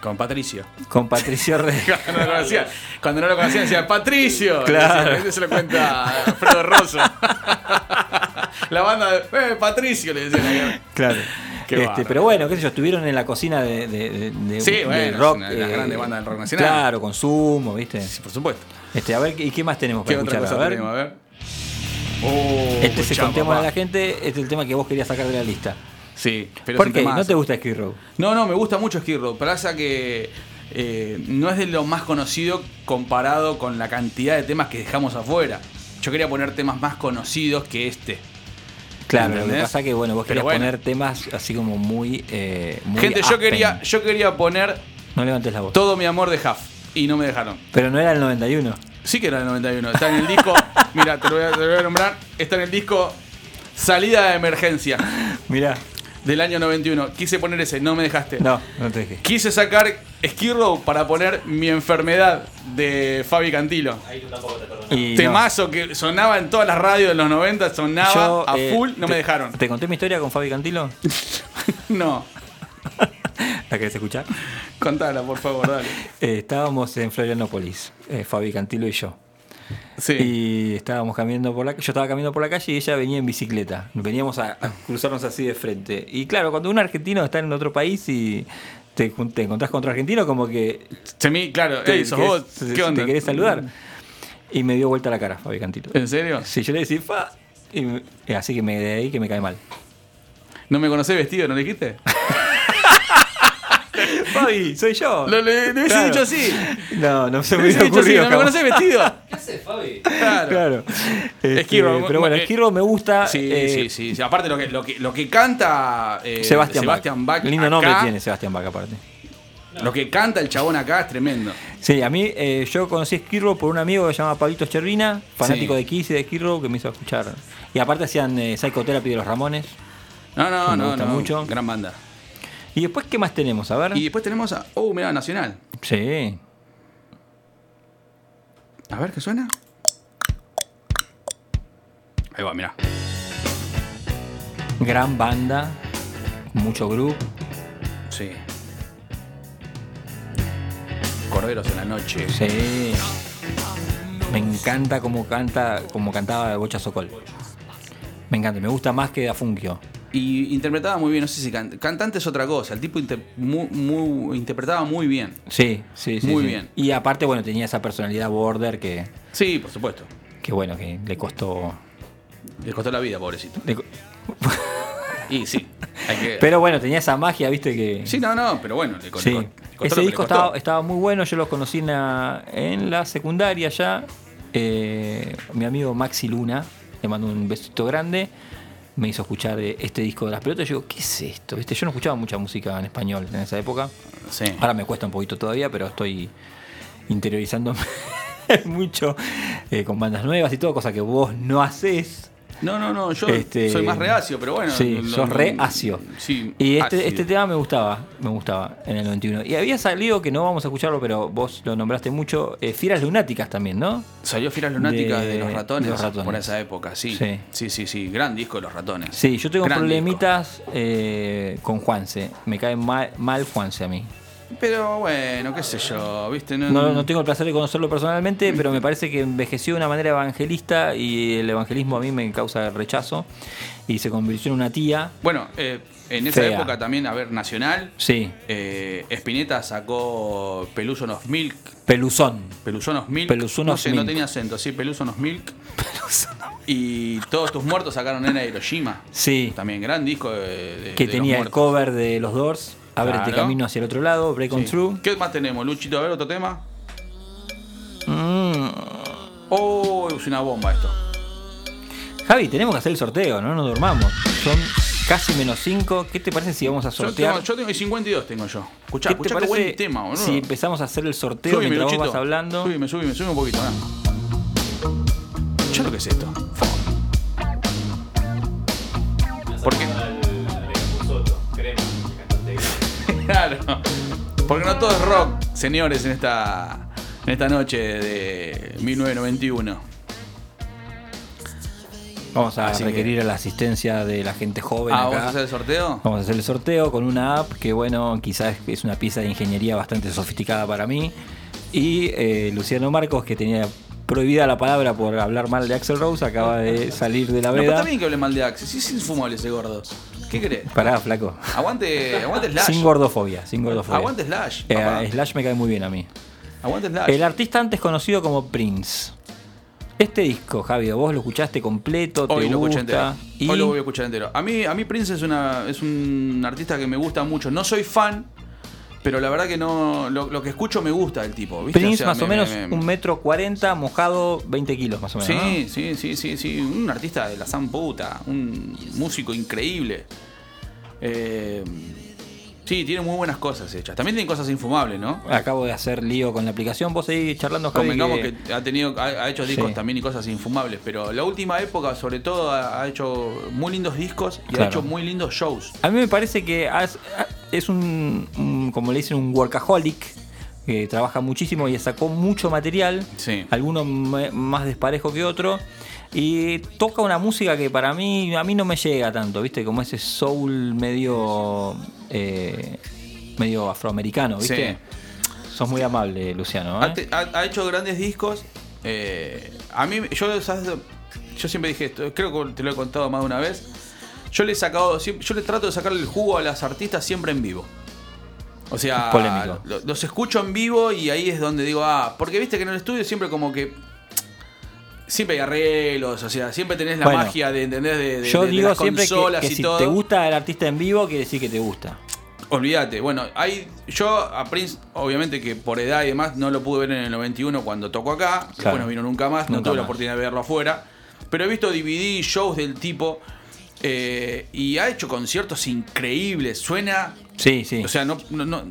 Con Patricio. Con Patricio (laughs) Rey. Cuando no lo conocía, cuando no lo conocía decía Patricio. (laughs) Claro. Decía, se lo cuenta Alfredo Rosso. (laughs) La banda de eh, Patricio le decían. Claro. Qué Este, pero bueno, qué sé yo, estuvieron en la cocina de, de- de- Sí, de bueno, es rock. una eh, grandes bandas del rock nacional. Claro, con Sumo, ¿viste? Sí, por supuesto. Este, a ver, ¿y qué más tenemos ¿Qué para otra escuchar? cosa a ver. tenemos? A ver. Oh, este se escuchá, contemos a papá. la gente, este es el tema que vos querías sacar de la lista. Sí, pero ¿Por es qué? ¿No te gusta Skid Row? No, no, me gusta mucho Skid Row. Pasa que eh, no es de lo más conocido comparado con la cantidad de temas que dejamos afuera. Yo quería poner temas más conocidos que este. Claro, lo que pasa que bueno, vos querías bueno. poner temas así como muy. eh, muy Gente, yo quería, yo quería poner No levantes la voz. todo mi amor de Huff y no me dejaron. Pero no era el 91. Sí que era el 91. Está en el disco. (laughs) mira, te lo, voy a, te lo voy a nombrar. Está en el disco Salida de Emergencia Mirá. Del año 91. Quise poner ese, no me dejaste. No, no te dejé. Quise sacar Skid Row para poner Mi enfermedad de Fabi Cantilo. Y no. Temazo que sonaba en todas las radios de los 90, sonaba Yo, a eh, full, no te- me dejaron. ¿Te conté mi historia con Fabi Cantilo? (laughs) No, ¿La querés escuchar? contala, por favor, dale. Eh, estábamos en Florianópolis, eh, Fabi Cantilo y yo. Sí. Y estábamos caminando por la yo estaba caminando por la calle y ella venía en bicicleta. Veníamos a, a cruzarnos así de frente. Y claro, cuando un argentino está en otro país y te, te encontrás con otro argentino, como que Semí, claro, te, ey, sos querés- vos, ¿qué onda? te querés saludar. Y me dio vuelta la cara, Fabi Cantilo. ¿En serio? Sí, yo le decía, fa. Y así que me de ahí que me cae mal. ¿No me conocés vestido, no le dijiste? (laughs) Fabi? (laughs) Soy yo. Lo- le- le hubiese Claro. dicho así. No, no se me (laughs) hubiera dicho así, ocurrido. ¿no lo jamás. conocés vestido? (laughs) ¿Qué hace Fabi? Claro. Claro. Este, pero bueno, eh, Skid-Row me gusta. Sí, eh, sí, sí, sí. Aparte lo que, lo que, lo que canta eh, Sebastián, Sebastián Bach. Bach. Lindo acá, nombre tiene Sebastián Bach, aparte. Lo que canta el chabón acá es tremendo. Sí, a mí eh, yo conocí Skid Row por un amigo que se llama Pablito Chervina, fanático Sí. de Kiss y de Row, que me hizo escuchar. Y aparte hacían eh, Psychotherapy de los Ramones. No, no, me no, gusta no. mucho. Gran banda. Y después, ¿qué más tenemos? A ver. Y después tenemos a. Oh, mira, Nacional. Sí. A ver, ¿qué suena? Ahí va, mira. Gran banda, mucho grupo. Sí. Corderos en la noche. Sí. Me encanta cómo canta, como cantaba Bocha Sokol. Me encanta, me gusta más que Afunkio. Y interpretaba muy bien, no sé si can- cantante es otra cosa. El tipo inter- mu- mu- interpretaba muy bien. Sí, sí, sí. Muy sí. bien. Y aparte, bueno, tenía esa personalidad border que, Sí, por supuesto. que bueno, que le costó. Le costó la vida, pobrecito. le Y sí. Hay que... Pero bueno, tenía esa magia, viste que. Sí, no, no, pero bueno, le Sí. le co- costó Ese disco estaba, estaba muy bueno, yo lo conocí en la, en la secundaria ya. Eh, mi amigo Maxi Luna, le mando un besito grande, me hizo escuchar eh, este disco de las pelotas. Yo digo, ¿qué es esto? ¿Viste? Yo no escuchaba mucha música en español en esa época. Sí. Ahora me cuesta un poquito todavía, pero estoy interiorizando (laughs) mucho eh, con bandas nuevas y todo, cosa que vos no haces. No, no, no, yo Este, soy más reacio, pero bueno. Sí, sos reacio. Sí, Y este, ácido. este tema me gustaba, me gustaba en el 91. Y había salido, que no vamos a escucharlo, pero vos lo nombraste mucho, eh, Fieras Lunáticas también, ¿no? Salió Fieras Lunáticas de, De- los ratones, de los Ratones. por esa época, sí. Sí. Sí, sí, sí. Gran disco de los ratones. Sí, yo tengo Gran problemitas eh, con Juanse. Me cae mal, mal Juanse a mí. Pero bueno, qué sé yo, ¿viste? No, No, no tengo el placer de conocerlo personalmente, pero me parece que envejeció de una manera evangelista y el evangelismo a mí me causa rechazo. Y se convirtió en una tía. Bueno, eh, en esa Fea. época también, a ver, Nacional. Sí, eh, Spinetta sacó Pelusonos Milk. Peluzón. Pelusonos Milk. Pelusonos no sé, no Milk. tenía acento, sí, Pelusonos (laughs) Milk. Y todos tus muertos sacaron Nena de Hiroshima. Sí. También gran disco de, de- Que de tenía los el cover de los Doors. Ábrete Claro. camino hacia el otro lado, Break on Sí. Through. ¿Qué más tenemos, Luchito? A ver, otro tema. Mm. Oh, es una bomba esto. Javi, tenemos que hacer el sorteo, no nos durmamos. Son casi menos 5. ¿Qué te parece si vamos a Yo sortear? tengo, yo tengo 52, tengo yo. Escuchá, ¿Qué te escuchá qué parece buen tema, boludo. si empezamos a hacer el sorteo Subime, mientras vos Luchito. vas hablando? Subime, subime, subime un poquito. Escuchá lo que es esto. Porque. Claro. Porque no todo es rock, señores, en esta, en esta noche de 1991. Vamos a Así requerir la asistencia de la gente joven Ah, acá. ¿vamos a hacer el sorteo? Vamos a hacer el sorteo con una app que, bueno, quizás es una pieza de ingeniería bastante sofisticada para mí. Y eh, Luciano Marcos, que tenía prohibida la palabra por hablar mal de Axel Rose, acaba de salir de la No, pero veda. bien que hable mal de Axel. Sí, es infumable ese gordo. ¿Qué crees? Pará, flaco. Aguante, aguante Slash. Sin gordofobia, sin gordofobia. Aguante Slash. Eh. Slash me cae muy bien a mí. Aguante Slash. El artista antes conocido como Prince. Este disco, Javi, vos lo escuchaste completo, te Hoy lo escuché gusta. entero. Y Hoy lo voy a escuchar entero. A mí, a mí Prince es, una, es un artista que me gusta mucho. No soy fan, pero la verdad que no. Lo, lo que escucho me gusta del tipo. ¿viste? Prince O sea, más me- o menos me- me- un metro cuarenta, mojado 20 kilos más o menos. Sí, sí, sí, sí, sí. Un artista de la san puta. Un músico increíble. Eh, sí, tiene muy buenas cosas hechas. También tiene cosas infumables, ¿no? Acabo de hacer lío con la aplicación. Vos seguís charlando, Javi. Convengamos que- que, ha tenido, ha, ha hecho discos Sí. también y cosas infumables, pero la última época, sobre todo, ha, ha hecho muy lindos discos y ha hecho muy lindos shows. A mí me parece que has- es un, un- como le dicen, un workaholic que trabaja muchísimo y sacó mucho material, Sí. alguno más desparejo que otro, y toca una música que para mí a mí no me llega tanto, ¿viste? Como ese soul medio eh, medio afroamericano, ¿viste? Sos muy amable, Luciano. ¿eh? Ha, hecho grandes discos. eh, a mí, yo, yo siempre dije esto, creo que te lo he contado más de una vez. Yo le he sacado, yo le trato de sacarle el jugo a las artistas siempre en vivo. O sea, los escucho en vivo y ahí es donde digo, ah, porque viste que en el estudio siempre como que siempre hay arreglos, o sea, siempre tenés la Bueno, magia de entender de, de- Yo de- de digo las siempre que, consolas que y si todo. te gusta el artista en vivo, quiere decir que te gusta. Olvídate, bueno, hay, yo a Prince, obviamente que por edad y demás, no lo pude ver en el 91 cuando tocó acá, después Claro. no vino nunca más, no tuve la oportunidad de verlo afuera, pero he visto DVD, shows del tipo, eh, y ha hecho conciertos increíbles, suena... Sí, sí. O sea, no... no, no-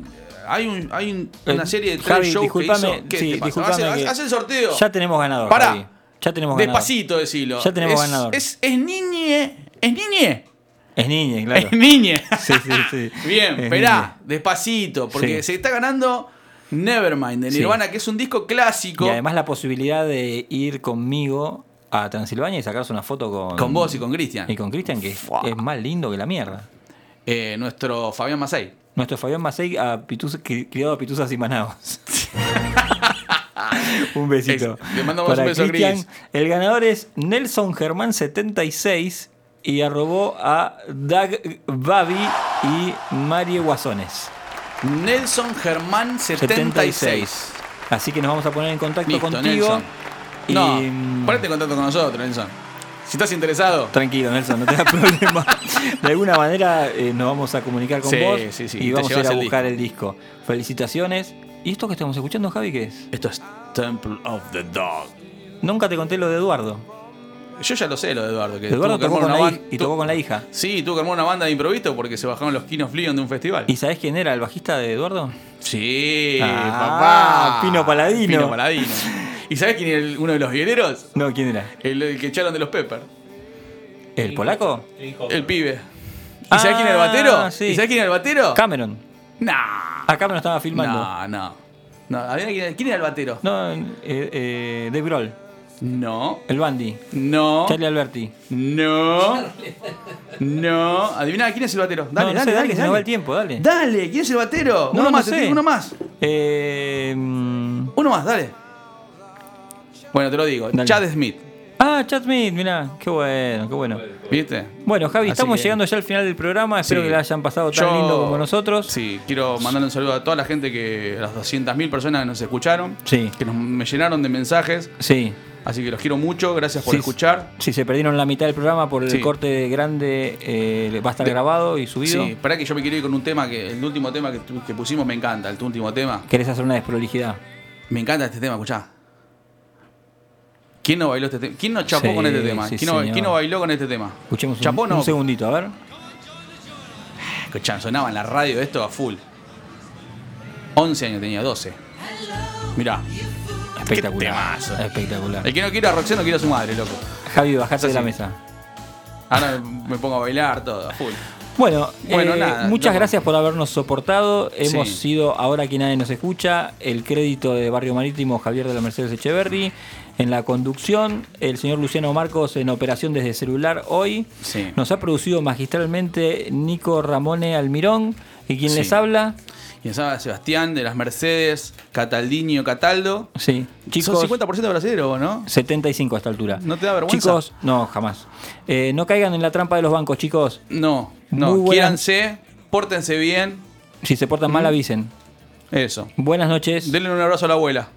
hay un, hay un- una Eh, serie de tres Javi, shows que hizo. ¿Qué sí, te pasa? disculpame Hace, que hace el sorteo. Ya tenemos ganador. Pará. Javi. Ya tenemos ganador. Despacito decilo. Ya tenemos es, ganador. Es, es niñe. Es niñe. Es niña, claro. Es niñe. (laughs) Sí, sí, sí. Bien, Es esperá, despacito, porque Sí. se está ganando Nevermind de Sí. Nirvana, que es un disco clásico. Y además la posibilidad de ir conmigo a Transilvania y sacarse una foto con... Con vos y con Cristian. Y con Cristian, que es más lindo que la mierda. Eh, nuestro Fabián Macei. Nuestro Fabián Macei a criado a Pituzas y Manaos. (laughs) (laughs) un besito. Es- le mandamos Para un beso a Cristian. Chris. El ganador es Nelson Germán 76 y arrobó a Doug Babi y Marie Guasones. Nelson Germán 76. Así que nos vamos a poner en contacto Listo, contigo. Nelson. Y, No, mm, ponete en contacto con nosotros, Nelson. Si estás interesado. Tranquilo, Nelson, no te da (laughs) problema. De alguna manera eh, nos vamos a comunicar con Sí, vos sí, sí, y vamos a ir a el buscar el disco. Felicitaciones. ¿Y esto que estamos escuchando, Javi, qué es? Esto es Temple of the Dog. Nunca te conté lo de Eduardo. Yo ya lo sé, lo de Eduardo. Que Eduardo tuvo que tocó con, una la, y tocó con la hija. Sí, tuvo que armar una banda de improviso porque se bajaron los Kinos Flion de un festival. ¿Y sabés quién era el bajista de Eduardo? Sí, Ah, papá. Pino Paladino. Pino Paladino. ¿Y sabés quién era uno de los vieleros? No, ¿quién era? El, el que echaron de los Pepper. ¿El polaco? El pibe. ¿Y sabés quién era el batero? Ah, sí. ¿Y sabés quién era el batero? Cameron. (laughs) Nah. Ah, Cameron estaba filmando. No, no. no adivina quién, quién era el batero? No, eh, eh, Dave Grohl. No. El Bandy. No. Charlie Alberti. No. No. Adivina quién es el batero. Dale, no, no dale, sé, dale. que se dale. nos va el tiempo, dale. Dale, ¿quién es el batero? No, uno no más, sé. uno más. Eh, mm, Uno más, dale. Bueno, te lo digo. Dale. Chad Smith. Ah, Chad Smith, mirá, qué bueno, qué bueno. ¿Viste? Bueno, Javi, Así estamos que- llegando ya al final del programa. Espero Sí. que la hayan pasado tan Yo- lindo como nosotros. Sí, quiero mandarle un saludo a toda la gente que, a las 200.000 personas que nos escucharon, Sí. que nos, me llenaron de mensajes. Sí. Así que los quiero mucho, gracias por Sí, escuchar. Si se perdieron la mitad del programa por el Sí. corte grande, eh, va a estar De- grabado y subido. Sí, para que yo me quiero ir con un tema que el último tema que, tu- que pusimos me encanta, el último tema. ¿Querés hacer una desprolijidad? Me encanta este tema, escuchá. ¿Quién no bailó este tema? ¿Quién no chapó Sí, con este tema? sí, ¿Quién, no, señor. quién no bailó con este tema? Escuchemos un, Chapó no. un segundito, a ver. Escuchá, sonaba en la radio esto a full. 11 años tenía, 12. Mirá. Espectacular. Espectacular. El que no quiere a Roxanne no quiere a su madre, loco. Javi, bajate de la mesa. Ahora me pongo a bailar todo, a full. Bueno, Bueno, eh, nada, muchas gracias por habernos soportado. Hemos Sí. sido ahora que nadie nos escucha. El crédito de Barrio Marítimo, Javier de la Mercedes Echeverry. En la conducción, el señor Luciano Marcos en operación desde celular hoy. Sí. Nos ha producido magistralmente Nico Ramone Almirón. ¿Y quien Sí. les habla? Nos habla Sebastián de las Mercedes, Cataldiño, Cataldo. Sí, chicos. Son 50% brasileño, ¿no? 75 a esta altura. ¿No te da vergüenza? Chicos, no, jamás. Eh, no caigan en la trampa de los bancos, chicos. No, no. Quiéranse, pórtense bien. Si se portan mal, avisen. Eso. Buenas noches. Denle un abrazo a la abuela.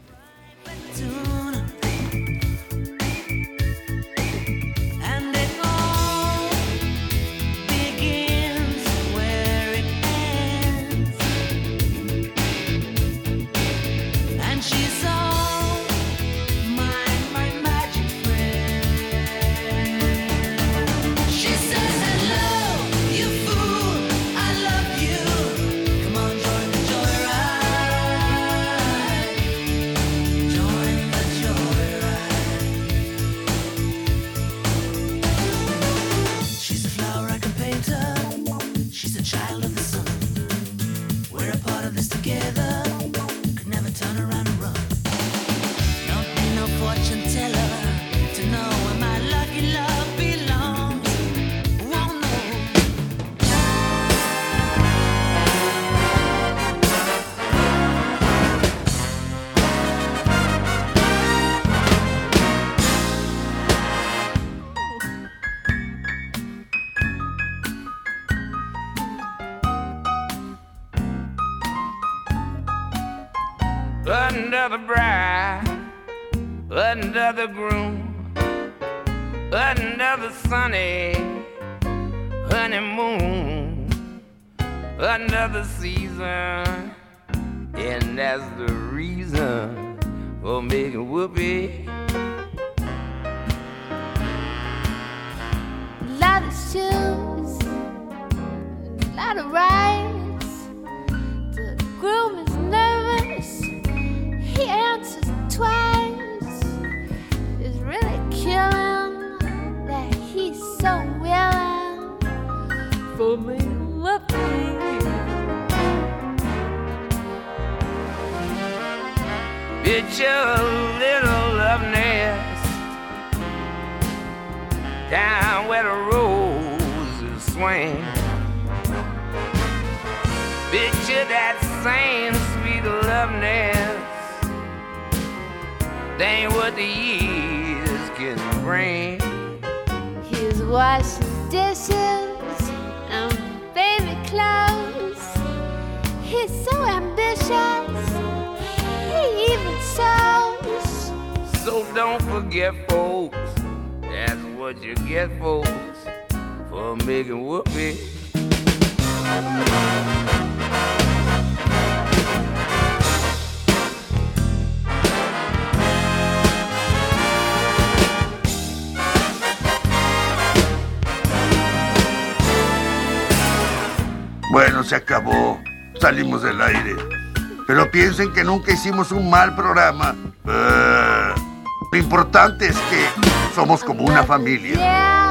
hicimos un mal programa. Eh, lo importante es que somos como una familia.